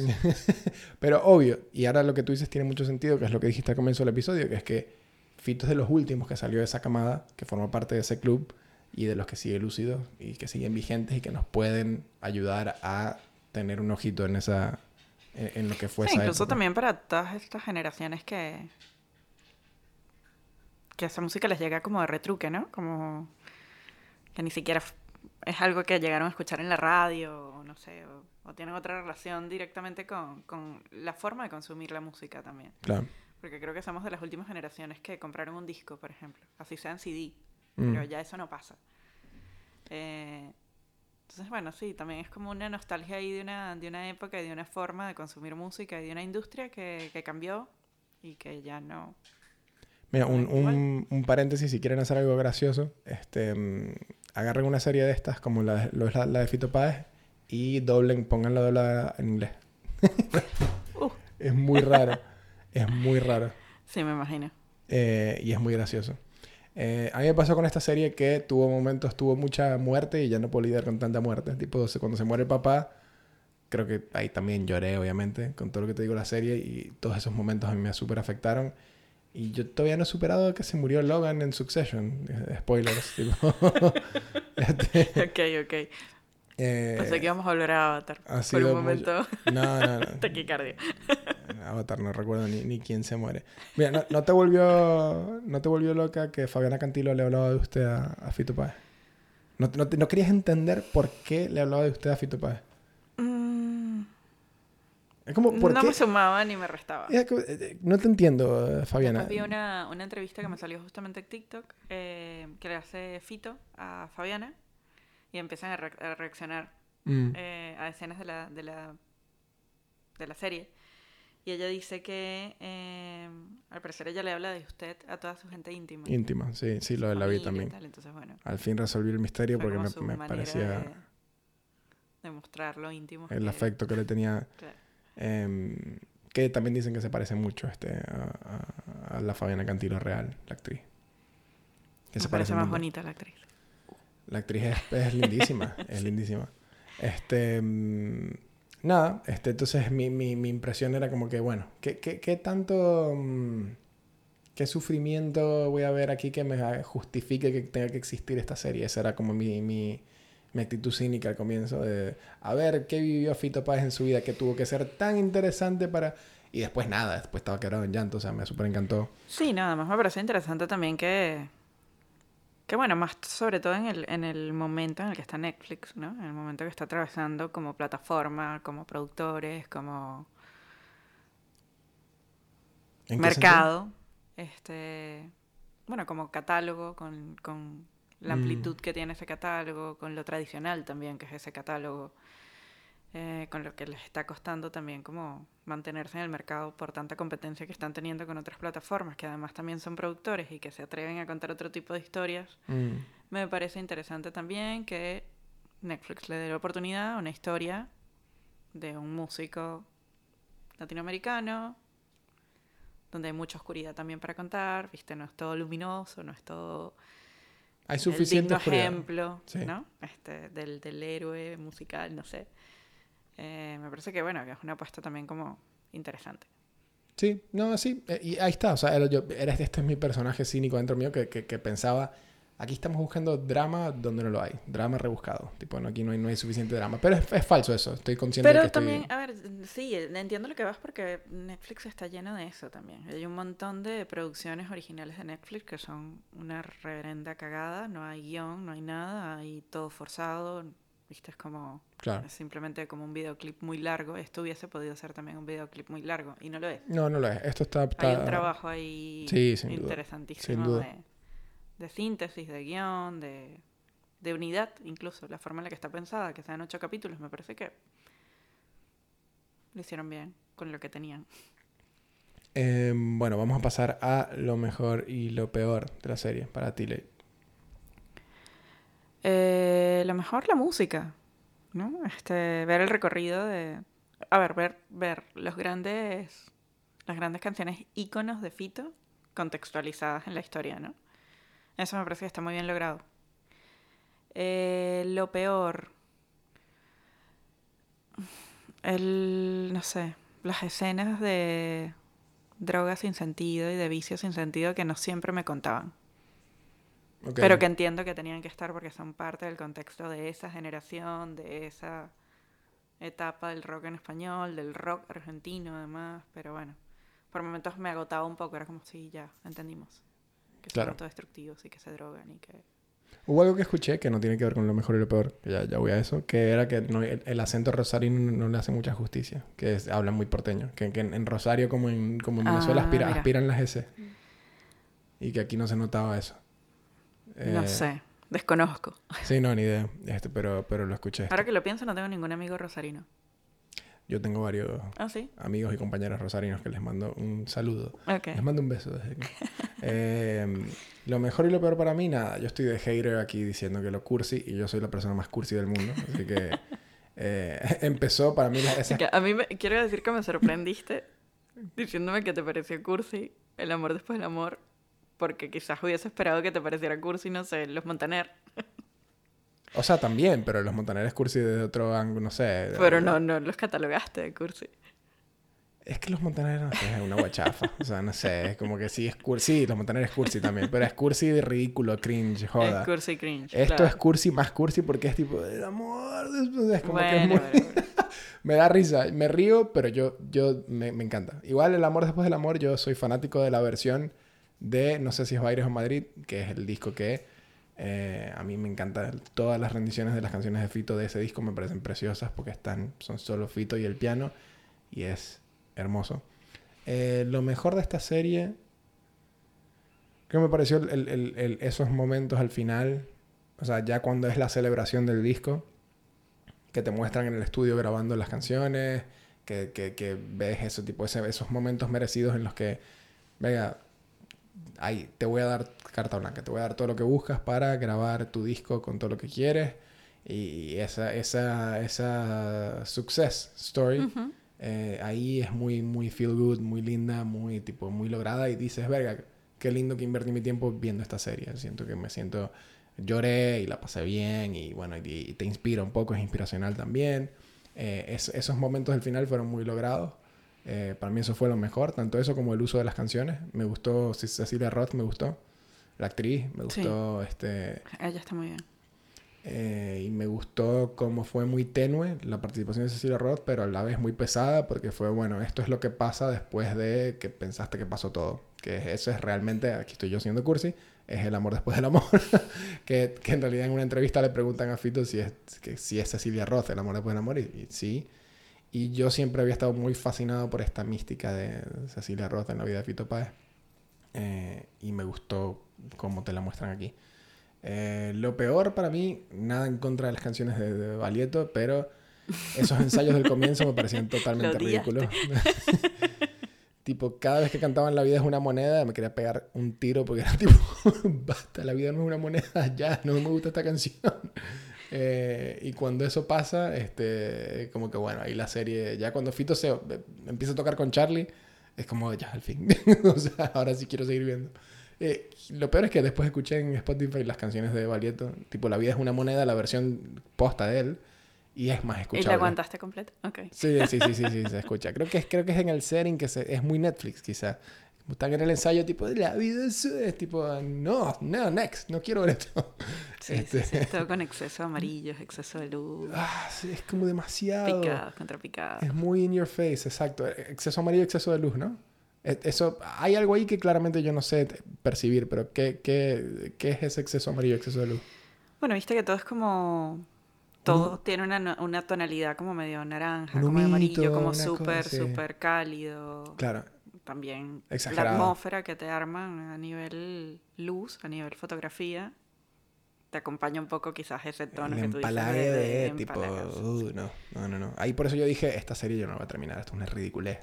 pero obvio, y ahora lo que tú dices tiene mucho sentido, que es lo que dijiste al comienzo del episodio, que es que Fito es de los últimos que salió de esa camada, que forma parte de ese club, y de los que sigue lúcidos y que siguen vigentes y que nos pueden ayudar a tener un ojito en esa en, en lo que fue Sí, esa incluso época. también para todas estas generaciones que que esa música les llega como de retruque, ¿no? Como que ni siquiera es algo que llegaron a escuchar en la radio, o no sé, o, o tienen otra relación directamente con, con la forma de consumir la música también. Claro. Porque creo que somos de las últimas generaciones que compraron un disco, por ejemplo, así sea en CD, Mm. pero ya eso no pasa. Eh, entonces, bueno, sí, también es como una nostalgia ahí de una, de una época y de una forma de consumir música y de una industria que, que cambió y que ya no... Mira, un, un, un paréntesis, si quieren hacer algo gracioso, este, mm, agarren una serie de estas, como la, lo es la, la de Fito Páez, y doblen, pónganla doblada en inglés. Uh, Es muy raro, es muy raro, sí, me imagino. eh, y es muy gracioso. Eh, a mí me pasó con esta serie que tuvo momentos, tuvo mucha muerte y ya no puedo lidiar con tanta muerte. Tipo, cuando se muere el papá, creo que ahí también lloré, obviamente, con todo lo que te digo de la serie y todos esos momentos a mí me súper afectaron. Y yo todavía no he superado que se murió Logan en Succession. Eh, Spoilers. tipo. Este, ok, ok. eh, Pensé que íbamos a volver a Avatar. Por un momento. No, no, no. Taquicardia. Avatar, no recuerdo ni, ni quién se muere. Mira, ¿no, no te volvió, ¿no te volvió loca que Fabiana Cantilo le hablaba de usted a, a Fito Páez? ¿No, no, no querías entender por qué le hablaba de usted a Fito Páez? Mm, Es como, ¿por no qué? me sumaba ni me restaba. Es que, eh, no te entiendo, eh, Fabiana. Después vi una, una entrevista que me salió justamente en TikTok eh, que le hace Fito a Fabiana y empiezan a, re- a reaccionar Mm, eh, a escenas de la, de la de la serie. Y ella dice que eh, al parecer ella le habla de usted a toda su gente íntima. íntima, sí, sí, lo su la vi también. tal, Entonces, bueno, Al fin resolví el misterio porque me, me parecía de, de mostrar lo íntimo. el que- afecto que le tenía. claro. em, que también dicen que se parece mucho este, a, a- a la Fabiana Cantilo real, la actriz. Que Me se parece un más bonita la actriz. La actriz es, es lindísima, es lindísima. Este, mm, nada, este, entonces mi, mi, mi impresión era como que, bueno, ¿qué, qué, qué tanto, mm, qué sufrimiento voy a ver aquí que me justifique que tenga que existir esta serie? Esa era como mi, mi, mi actitud cínica al comienzo de, a ver, ¿qué vivió Fito Páez en su vida que tuvo que ser tan interesante para... Y después nada, después estaba quebrado en llanto, o sea, me súper encantó. Sí, nada más me parece interesante también que, que bueno, más sobre todo en el, en el momento en el que está Netflix, ¿no? En el momento que está atravesando como plataforma, como productores, como ¿En qué mercado, este, bueno, como catálogo, con, con la Mm. amplitud que tiene ese catálogo, con lo tradicional también que es ese catálogo, eh, con lo que les está costando también como mantenerse en el mercado por tanta competencia que están teniendo con otras plataformas, que además también son productores y que se atreven a contar otro tipo de historias. Mm. Me parece interesante también que Netflix le dé la oportunidad a una historia de un músico latinoamericano, donde hay mucha oscuridad también para contar, viste, no es todo luminoso, no es todo Hay el suficiente digno ejemplo, Sí. ¿no? Este, del, del héroe musical, no sé. Eh, me parece que, bueno, que es una apuesta también como interesante. Sí, no, sí, eh, y ahí está, o sea, era, yo, era- este es mi personaje cínico dentro mío que, que, que pensaba, aquí estamos buscando drama donde no lo hay, drama rebuscado, tipo, no, aquí no hay, no hay suficiente drama, pero es, es falso eso, estoy consciente de Pero que estoy- también, a ver, sí, entiendo lo que vas porque Netflix está lleno de eso también. Hay un montón de producciones originales de Netflix que son una reverenda cagada, no hay guion, no hay nada, hay todo forzado, viste, es como Claro. es simplemente como un videoclip muy largo. Esto hubiese podido ser también un videoclip muy largo y no lo es. No, no lo es, esto está... Hay un trabajo ahí Sí, sin duda, interesantísimo sin duda. De, de síntesis, de guion, de, de unidad, incluso la forma en la que está pensada, que sean ocho capítulos, me parece que lo hicieron bien con lo que tenían. Eh, bueno, vamos a pasar a lo mejor y lo peor de la serie, para ti, Ley. Eh, lo mejor la música, ¿no? Este, ver el recorrido de... A ver, ver, ver los grandes, las grandes canciones íconos de Fito contextualizadas en la historia, ¿no? Eso me parece que está muy bien logrado. Eh, lo peor... El, no sé, las escenas de drogas sin sentido y de vicios sin sentido que no siempre me contaban. Ok. Pero que entiendo que tenían que estar porque son parte del contexto de esa generación, de esa etapa del rock en español, del rock argentino además, pero bueno, por momentos me agotaba un poco, era como si ya entendimos que Claro. son autodestructivos y que se drogan y que... Hubo algo que escuché que no tiene que ver con lo mejor y lo peor, ya, ya voy a eso, que era que no- el, el acento rosarino no le hace mucha justicia, que es, hablan muy porteño, que, que en, en Rosario como en, como en Venezuela Ah, aspira- aspiran las S, y que aquí no se notaba eso. No Eh, sé, desconozco. Sí, no, ni idea, este, pero, pero lo escuché. esto. Ahora que lo pienso, no tengo ningún amigo rosarino. Yo tengo varios Ah, sí. amigos y compañeros rosarinos que les mando un saludo. Les mando un beso desde aquí. Eh, lo mejor y lo peor para mí, nada. Yo estoy de hater aquí diciendo que lo cursi y yo soy la persona más cursi del mundo. Así que eh, empezó para mí esa... A mí me, quiero decir que me sorprendiste diciéndome que te pareció cursi el amor después del amor, porque quizás hubiese esperado que te pareciera cursi, no sé, los Montaner. O sea, también, pero los montaneros cursi desde otro ángulo, no sé. Pero no, no los catalogaste de cursi. Es que los no sé, es una guachafa. O sea, no sé, es como que sí es cursi. Sí, los montaneros es cursi también, pero es cursi de ridículo, cringe, joda. Es cursi cringe. Esto claro. es cursi más cursi porque es tipo, el amor, es como que es muy... bueno, bueno. me da risa, me río, pero yo, yo me, me encanta. Igual el amor después del amor, yo soy fanático de la versión de, no sé si es Baires o Madrid, que es el disco que eh, a mí me encanta. Todas las rendiciones de las canciones de Fito de ese disco me parecen preciosas porque están, son solo Fito y el piano y es hermoso. Eh, lo mejor de esta serie, que me pareció el- el- esos momentos al final, o sea, ya cuando es la celebración del disco, que te muestran en el estudio grabando las canciones, que, que, que ves eso, tipo, ese- esos momentos merecidos en los que, venga, ahí, te voy a dar carta blanca, te voy a dar todo lo que buscas para grabar tu disco con todo lo que quieres. Y esa, esa, esa success story, Ujú. eh, ahí es muy, muy feel good, muy linda, muy, tipo, muy lograda. Y dices, verga, qué lindo que invertí mi tiempo viendo esta serie. Siento que me siento, lloré y la pasé bien. Y bueno, y, y te inspira un poco, es inspiracional también. Eh, es- esos momentos del final fueron muy logrados. Eh, para mí eso fue lo mejor, tanto eso como el uso de las canciones. Me gustó Ce- Cecilia Roth, me gustó. La actriz, me Sí. gustó este, Ella está muy bien. eh, y me gustó cómo fue muy tenue la participación de Cecilia Roth, pero a la vez muy pesada porque fue, bueno, esto es lo que pasa después de que pensaste que pasó todo. Que eso es realmente, aquí estoy yo siendo cursi, es el amor después del amor. que, que en realidad en una entrevista le preguntan a Fito si es, que, si es Cecilia Roth el amor después del amor, y, y sí. Y yo siempre había estado muy fascinado por esta mística de Cecilia Roth en la vida de Fito Páez. Eh, y me gustó cómo te la muestran aquí. Eh, lo peor para mí, nada en contra de las canciones de, de Valieto, pero esos ensayos del comienzo me parecían totalmente ridículos. tipo, cada vez que cantaban La vida es una moneda, me quería pegar un tiro porque era tipo, basta, la vida no es una moneda, ya, no me gusta esta canción. Eh, y cuando eso pasa, este, como que bueno, ahí la serie, ya cuando Fito se empieza a tocar con Charlie, es como ya, al fin. o sea, ahora sí quiero seguir viendo. Eh, lo peor es que después escuché en Spotify las canciones de Valieto, tipo La vida es una moneda, la versión posta de él, y es más ¿Y escuchable. la aguantaste completa? Ok. Sí, sí, sí, sí, sí, se escucha. Creo que es, creo que es en el setting que se, es muy Netflix, quizá. Están en el ensayo, tipo, la vida es, es tipo, no, no, next, no quiero ver esto. Sí, Este, sí, sí. Todo con exceso de amarillos, exceso de luz. Ah, sí, es como demasiado. Picados contra picados. Es muy in your face, exacto. Exceso amarillo, exceso de luz, ¿no? E- Eso, hay algo ahí que claramente yo no sé percibir, pero ¿qué, qué, qué es ese exceso amarillo, exceso de luz? Bueno, viste que todo es como... Todo tiene una, una tonalidad como medio naranja, como amarillo, como súper, sí. súper cálido. Claro, También Exagerado. la atmósfera que te arman a nivel luz, a nivel fotografía, te acompaña un poco quizás ese tono el que tú dices de, de, de tipo, uh, no, no, no, no. Ahí por eso yo dije, esta serie yo no la voy a terminar, esto es una ridiculez.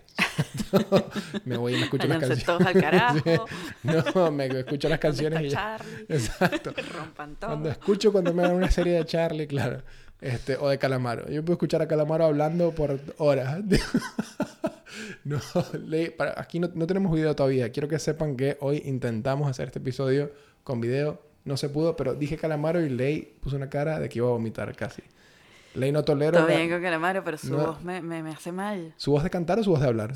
me voy y me escucho las canciones. todos al carajo. No, me escucho las ¿Dónde canciones y ya. Charlie? Exacto. Rompan todo. Cuando escucho cuando me dan una serie de Charlie, claro. Este, o de Calamaro. Yo puedo escuchar a Calamaro hablando por horas. no, le- para- aquí no, no tenemos video todavía. Quiero que sepan que hoy intentamos hacer este episodio con video. No se pudo, pero dije Calamaro y Ley puso una cara de que iba a vomitar casi. Ley no tolera Todo bien con Calamaro, pero su no- voz me, me, me hace mal. su voz de cantar o su voz de hablar.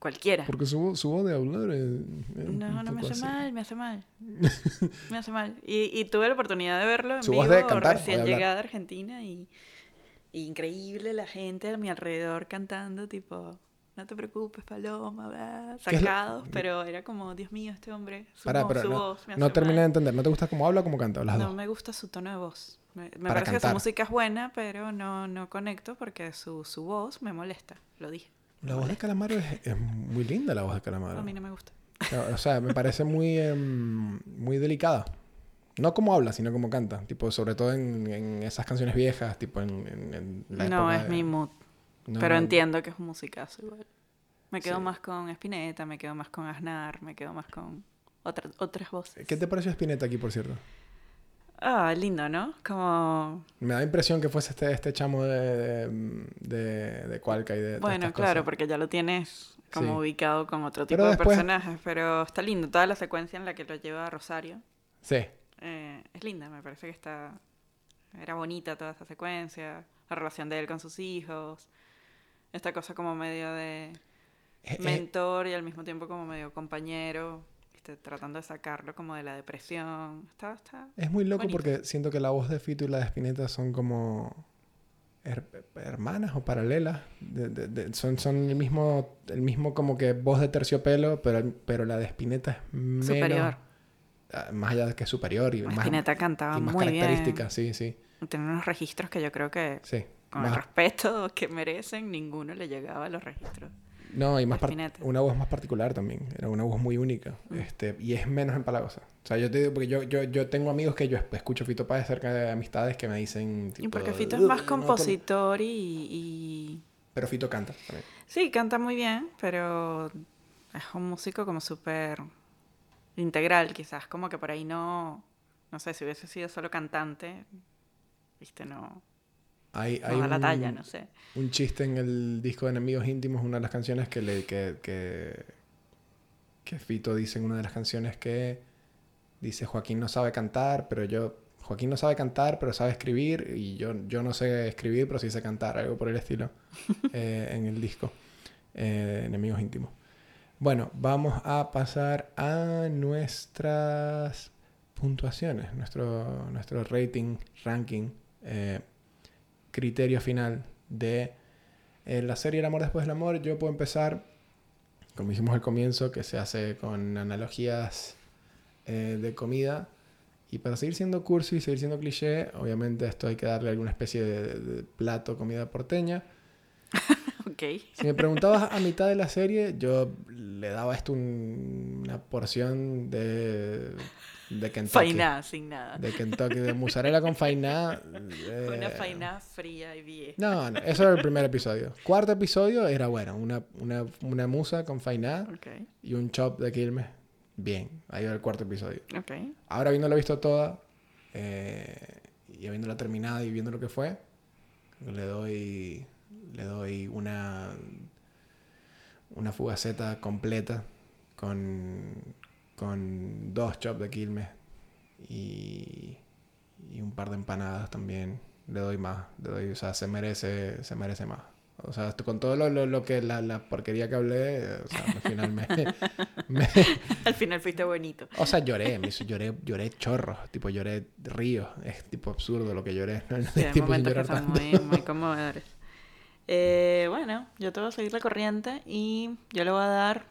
Cualquiera. Porque su, su voz de hablar No, no me hace así. mal, me hace mal. me hace mal. Y, y tuve la oportunidad de verlo en Su vivo voz de cantar recién llegada a Argentina y, y increíble la gente a mi alrededor cantando tipo, no te preocupes, Paloma, bla", ¿Qué es lo- sacados, pero era como, Dios mío, este hombre, su, Pará, voz, su no, voz me no terminé de mal". entender. ¿No te gusta cómo habla o cómo canta? Las No dos. me gusta su tono de voz. Me, parece que cantar. su música es buena, pero no, no conecto porque su, su voz me molesta, lo dije. La voz de Calamaro es, es muy linda, la voz de Calamaro. A mí no me gusta. O sea, me parece muy, em, muy delicada. No como habla, sino como canta. Tipo, sobre todo en, en esas canciones viejas, tipo en, en- en la No es de- mi mood. No, pero no. entiendo que es un musicazo igual. Me quedo Sí. más con Spinetta, me quedo más con Aznar, me quedo más con otra- otras voces. ¿Qué te pareció Spinetta aquí, por cierto? Ah, lindo, ¿no? Como... Me da impresión que fuese este, este chamo de, de, de, de Cualca y de todas Bueno, estas claro, cosas. porque ya lo tienes como Sí. ubicado con otro tipo Pero de personajes, pero está lindo. Toda la secuencia en la que lo lleva a Rosario Sí. eh, es linda, me parece que está... Era bonita toda esa secuencia, la relación de él con sus hijos, esta cosa como medio de... Es- es- mentor y al mismo tiempo como medio compañero, ¿viste? tratando de sacarlo como de la depresión. Está, está... Es muy loco Bonito. porque siento que la voz de Fito y la de Spinetta son como her- hermanas o paralelas. De- de- de- son, son el mismo, el mismo como que voz de terciopelo, pero, pero la de Spinetta es menos... Superior. ah, Más allá de que es superior y más, Spinetta cantaba y más muy bien. características, sí, sí. Tiene unos registros que yo creo que, sí. con el respeto que merecen, ninguno le llegaba a los registros. No, y más una voz más particular también. Era una voz muy única. Mm. Este, y es menos empalagosa. O sea, yo te digo, porque yo, yo, yo tengo amigos que yo escucho Fito Páez cerca de amistades que me dicen. Y porque Fito es "Ugh, más no, con-". compositor y, y- Pero Fito canta también. Sí, canta muy bien, pero es un músico como súper integral, quizás. Como que por ahí no... No sé, si hubiese sido solo cantante, viste, no... Hay, da la un, talla, no sé. un chiste en el disco de Enemigos Íntimos, una de las canciones que, le, que, que, que Fito dice en una de las canciones que dice Joaquín no sabe cantar, pero yo... Joaquín no sabe cantar, pero sabe escribir, y yo, yo no sé escribir, pero sí sé cantar, algo por el estilo, eh, en el disco, eh, Enemigos Íntimos. Bueno, vamos a pasar a nuestras puntuaciones, nuestro, nuestro rating, ranking, eh, criterio final de eh, la serie El amor después del amor. Yo puedo empezar, como hicimos al comienzo, que se hace con analogías eh, de comida. Y para seguir siendo cursi y seguir siendo cliché, obviamente esto hay que darle alguna especie de, de plato, comida porteña. Si me preguntabas a mitad de la serie, yo le daba esto un- una porción de, de Kentucky. Fainá, sin nada. De Kentucky, de mozzarella con fainá. Una eh, fainá fría y vieja. No, no, eso era el primer episodio. Cuarto episodio era bueno, una, una, una musa con fainá Ok, y un chop de Quilmes. Bien, ahí va el cuarto episodio. ok. Ahora habiéndola visto toda eh, y habiéndola terminado y viendo lo que fue, le doy, le doy una, una fugaceta completa con, con dos chops de Quilmes y, y un par de empanadas también. Le doy más, le doy, o sea, se merece, se merece más. O sea, con todo lo, lo, lo que la, la porquería que hablé, o sea, al final me, me, Al final fuiste bonito. o sea, lloré, me hizo- lloré, lloré chorros, tipo lloré ríos, es tipo absurdo lo que lloré, no, Sí, hay momentos que son muy, muy conmovedores. Eh, bueno, yo te voy a seguir la corriente y yo le voy a dar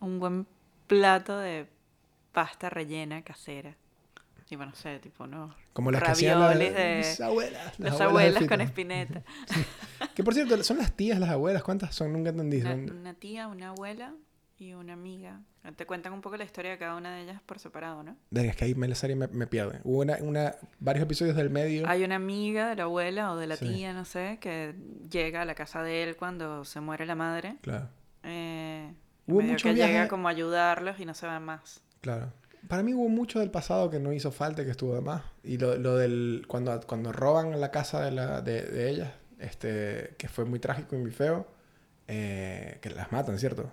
un buen plato de pasta rellena casera. Tipo, no sé, tipo, ¿no? Como las que hacían la- Ravioles de mis abuelas, las abuelas con espineta. Que por cierto, son las tías, las abuelas, ¿cuántas son? Nunca entendí. Una tía, una abuela y una amiga. Te cuentan un poco la historia de cada una de ellas por separado, ¿no? Verga, es que ahí me la serie me, me pierde. Hubo una, una, varios episodios del medio. Hay una amiga de la abuela o de la Sí. tía, no sé, que llega a la casa de él cuando se muere la madre. Claro, Eh, Hubo medio mucho que llega como a ayudarlos y no se van más. claro. Para mí hubo mucho del pasado que no hizo falta y que estuvo de más. Y lo, lo del. Cuando, cuando roban la casa de, la, de, de ellas, este, que fue muy trágico y muy feo, eh, que las matan, ¿cierto?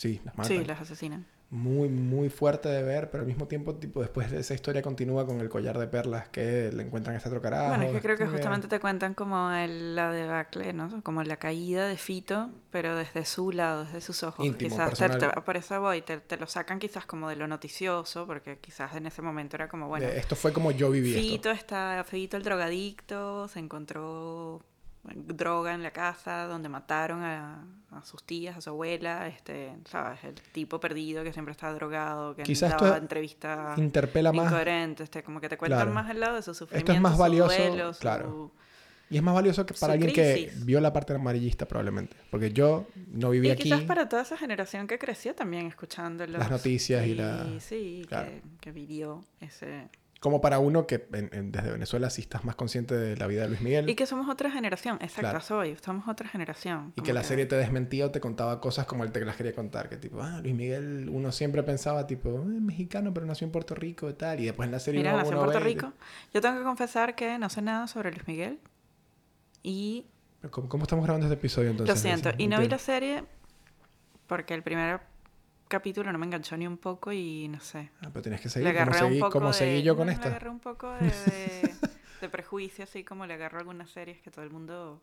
Sí, las matan. Sí, las asesinan. muy, muy fuerte de ver, pero al mismo tiempo, tipo, después de esa historia continúa con el collar de perlas que le encuentran a este otro carajo. bueno, es que creo que justamente te cuentan como el, la debacle, ¿no? Como la caída de Fito, pero desde su lado, desde sus ojos. Íntimo, quizás te- te- por eso voy, te, te lo sacan quizás como de lo noticioso, porque quizás en ese momento era como, bueno, de- esto fue como yo viví esto. Fito está, Fito el drogadicto, se encontró droga en la casa donde mataron a, a sus tías, a su abuela, este, sabes, el tipo perdido que siempre estaba drogado, que Quizás daba esto entrevistas Interpela más este, como que te cuentan Claro. más el lado de su sufrimiento, más su valioso, duelo, su- claro. y es más valioso que para alguien que crisis. vio la parte amarillista probablemente, porque yo no viví Y aquí. quizás para toda esa generación que creció también escuchándolo. Las noticias y la- Sí, claro. que, que vivió ese... Como para uno que en- en- desde Venezuela sí estás más consciente de la vida de Luis Miguel Y que somos otra generación, exacto, Claro. voy, somos otra generación. y como que la serie te desmentía o te contaba cosas como él te las quería contar, que tipo, ah, Luis Miguel, uno siempre pensaba tipo, "Eh, mexicano pero nació en Puerto Rico y tal, y después en la serie Mira, uno, nació en uno Puerto ve- Rico. Yo tengo que confesar que no sé nada sobre Luis Miguel. Y ¿Cómo, cómo estamos grabando este episodio entonces? lo siento. Y no vi la serie porque el primer capítulo no me enganchó ni un poco y no sé. Ah, pero tienes que Le seguir. ¿Cómo agarré un seguí, poco de... seguí yo con no, esta? Le agarré un poco de, de, de prejuicio, así como le agarro algunas series que todo el mundo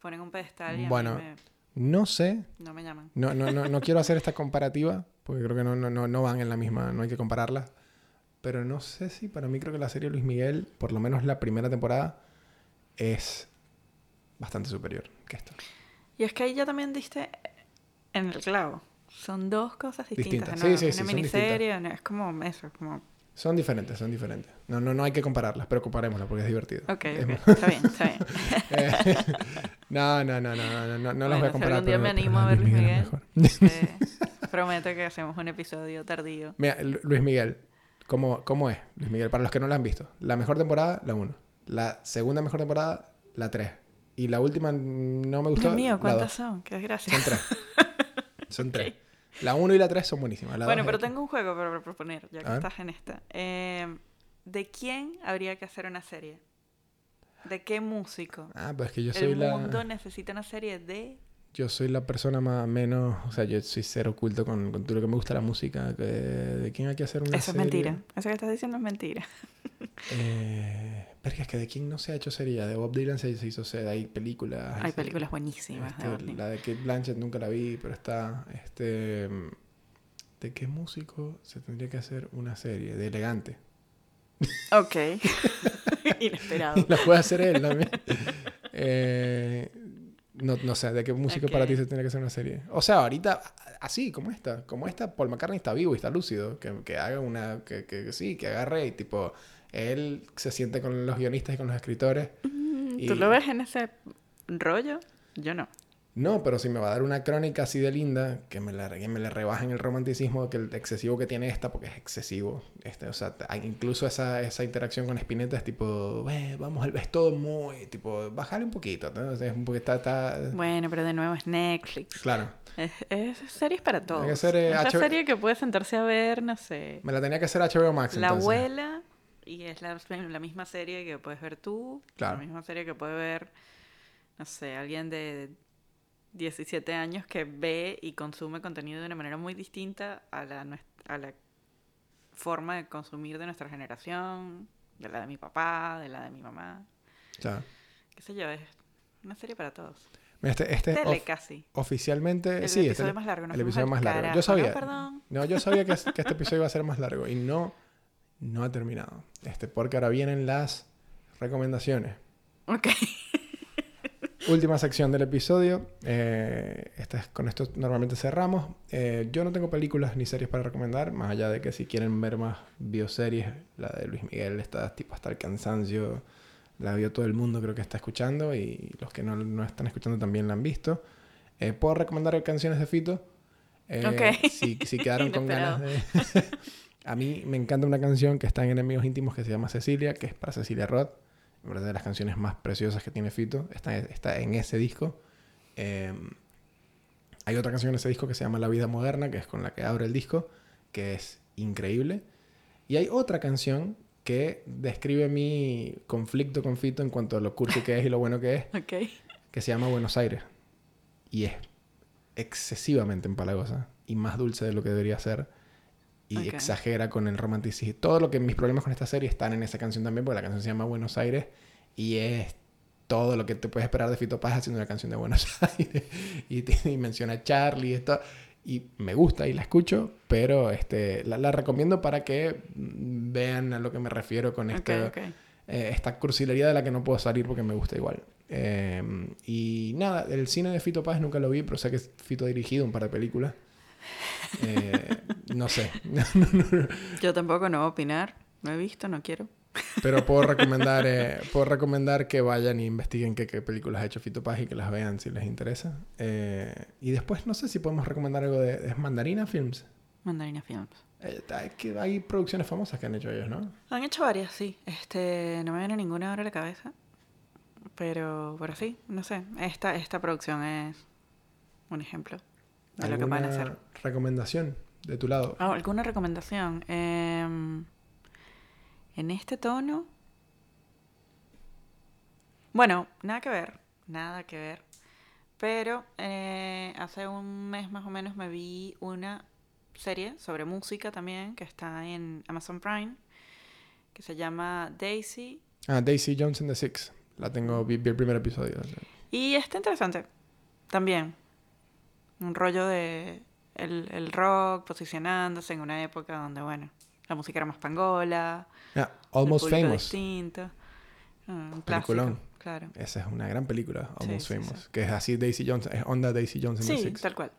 pone en un pedestal y a Bueno, mí me... No sé, No me llaman. no, no, no, no quiero hacer esta comparativa, porque creo que no, no, no, no van en la misma, no hay que compararlas. Pero no sé si para mí creo que la serie Luis Miguel, por lo menos la primera temporada, es bastante superior que esta. Y es que ahí ya también diste en el clavo. Son dos cosas distintas. distintas. No, sí, sí, una sí, miniserie, no, es como eso, como... Son diferentes, son diferentes. No, no, no hay que compararlas, pero comparémoslas porque es divertido. Ok, es okay. está bien, está bien. eh, no, no, no, no, no, no, no bueno, las voy a comparar. Si algún día me animo a ver Luis Miguel. Eh, prometo que hacemos un episodio tardío. Mira, Luis Miguel, ¿cómo, ¿cómo es Luis Miguel? Para los que no la han visto, la mejor temporada, la 1. La segunda mejor temporada, la 3. Y la última no me gustó. Dios mío, ¿cuántas son? Qué desgracia. Son tres. Son tres. Okay. La 1 y la 3 son buenísimas. La Bueno, pero tengo un juego para proponer, ya que estás en esta. Eh, ¿De quién habría que hacer una serie? ¿De qué músico? Ah, pues es que yo soy El la... mundo necesita una serie de... Yo soy la persona más menos... O sea, yo soy cero oculto con, con todo lo que me gusta la música. ¿De quién hay que hacer una Eso es serie? mentira. Eso que estás diciendo es mentira. Eh, es que de quién no se ha hecho serie. De Bob Dylan se, hizo serie. Hay películas. Hay series. películas buenísimas Este, de Bob Dylan. la de Kate Blanchett nunca la vi, pero está. Este. ¿De qué músico se tendría que hacer una serie? De elegante. Ok. Inesperado. La puede hacer él también. Eh, no, no sé, ¿de qué músico para ti se tendría que hacer una serie? O sea, ahorita, así, como esta. Como esta, Paul McCartney está vivo y está lúcido. Que, que haga una. Que, que sí, que agarre y tipo. Él se siente con los guionistas y con los escritores. y- ¿Tú lo ves en ese rollo? Yo no. No, pero si me va a dar una crónica así de linda, que me la, que me le rebajen el romanticismo que el excesivo que tiene esta, porque es excesivo. Este, o sea, incluso esa, esa interacción con Spinetta es tipo, "Ve, vamos, es todo muy, tipo, bájale un poquito, ¿no? O sea, es un poquito, está, está- Bueno, pero de nuevo es Netflix. Claro, Es, es series para todos. que ser, eh, es la HBO serie que puede sentarse a ver, no sé. me la tenía que hacer HBO Max. La entonces. abuela, y es la, la misma serie que puedes ver tú. Claro. La misma serie que puede ver, no sé, alguien de 17 años que ve y consume contenido de una manera muy distinta a la, a la forma de consumir de nuestra generación, de la de mi papá, de la de mi mamá. Claro. Qué sé yo, es una serie para todos. Este, este Tele of- casi. oficialmente, El sí, episodio este- más largo. el episodio más largo. Yo sabía, No, perdón. No, yo sabía que este episodio iba a ser más largo y no, no ha terminado. Este, porque ahora vienen las recomendaciones. Ok. Última sección del episodio. Eh, esta es- con esto normalmente cerramos. Eh, yo no tengo películas ni series para recomendar, más allá de que si quieren ver más bioseries, la de Luis Miguel está tipo hasta el cansancio. La vio todo el mundo, creo que está escuchando, y los que no, no están escuchando también la han visto. Eh, Puedo recomendar canciones de Fito. Eh, Ok. Si, si quedaron con ganas de. A mí me encanta una canción que está en Enemigos Íntimos que se llama Cecilia, que es para Cecilia Roth. En verdad, de las canciones más preciosas que tiene Fito. Está, está en ese disco. Eh, hay otra canción en ese disco que se llama La Vida Moderna, que es con la que abre el disco, que es increíble. Y hay otra canción que describe mi conflicto con Fito en cuanto a lo cursi que es y lo bueno que es, Ok. que se llama Buenos Aires. Y es excesivamente empalagosa y más dulce de lo que debería ser. Y exagera con el romanticismo. Todo lo que mis problemas con esta serie están en esa canción también, porque la canción se llama Buenos Aires y es todo lo que te puedes esperar de Fito Paz haciendo una canción de Buenos Aires. Y, te- y menciona a Charlie y esto. Y me gusta y la escucho, pero este, la, la recomiendo para que vean a lo que me refiero con este, ok. eh, esta cursilería de la que no puedo salir porque me gusta igual. Eh, y nada, el cine de Fito Páez nunca lo vi, pero sé que Fito ha dirigido un par de películas. Eh, no sé, Yo tampoco no voy a opinar. No he visto, no quiero. pero puedo recomendar, eh, puedo recomendar que vayan e investiguen qué, qué películas ha hecho Fito Páez y que las vean si les interesa. Eh, y después no sé si podemos recomendar algo de, ¿es Mandarina Films. Mandarina Films. Eh, hay producciones famosas que han hecho ellos, ¿no? Han hecho varias, sí. Este, no me viene ninguna ahora a la cabeza. Pero, pero sí, no sé. Esta, esta producción es un ejemplo de lo que pueden ¿Alguna hacer. recomendación de tu lado? Ah, ¿Alguna recomendación? Em, en este tono. Bueno, nada que ver. Nada que ver. Pero eh, hace un mes más o menos me vi una serie sobre música también que está en Amazon Prime. Que se llama Daisy. Ah, Daisy Jones and the Six. La tengo, vi, vi el primer episodio. Y está interesante. También. Un rollo de el, el rock posicionándose en una época donde, bueno, la música era más pangola, Ah, el Almost Famous. distinto. Un clásico, claro. Esa es una gran película, Almost sí, Famous. sí. Que es así Daisy Jones, es onda Daisy Jones en Sí, Six. tal cual.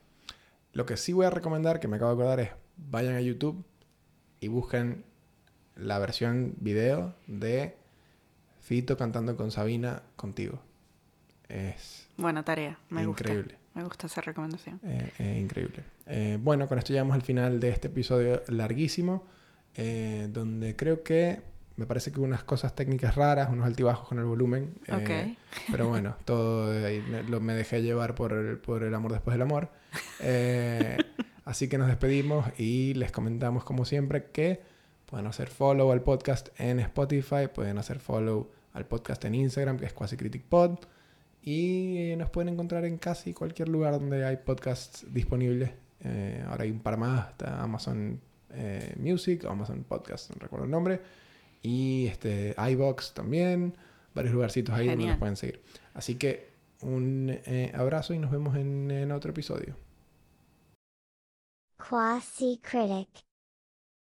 Lo que sí voy a recomendar, que me acabo de acordar, es vayan a YouTube y busquen la versión video de Fito cantando con Sabina contigo. Es Buena tarea, me increíble. gusta. Me gusta esa recomendación. eh, eh, increíble. Eh, bueno, con esto llegamos al final de este episodio larguísimo, eh, donde creo que me parece que unas cosas técnicas raras, unos altibajos con el volumen. eh, Pero bueno, todo lo, me dejé llevar por el, por el amor después del amor. Eh, así que nos despedimos y les comentamos como siempre que pueden hacer follow al podcast en Spotify, pueden hacer follow al podcast en Instagram, que es Quasi Critic Pod. Y nos pueden encontrar en casi cualquier lugar donde hay podcasts disponibles. Eh, ahora hay un par más, está Amazon eh, Music, Amazon Podcast, no recuerdo el nombre. Y este, iBox también, varios lugarcitos ahí donde nos pueden seguir. Así que un eh, abrazo y nos vemos en, en otro episodio. Quasi Critic.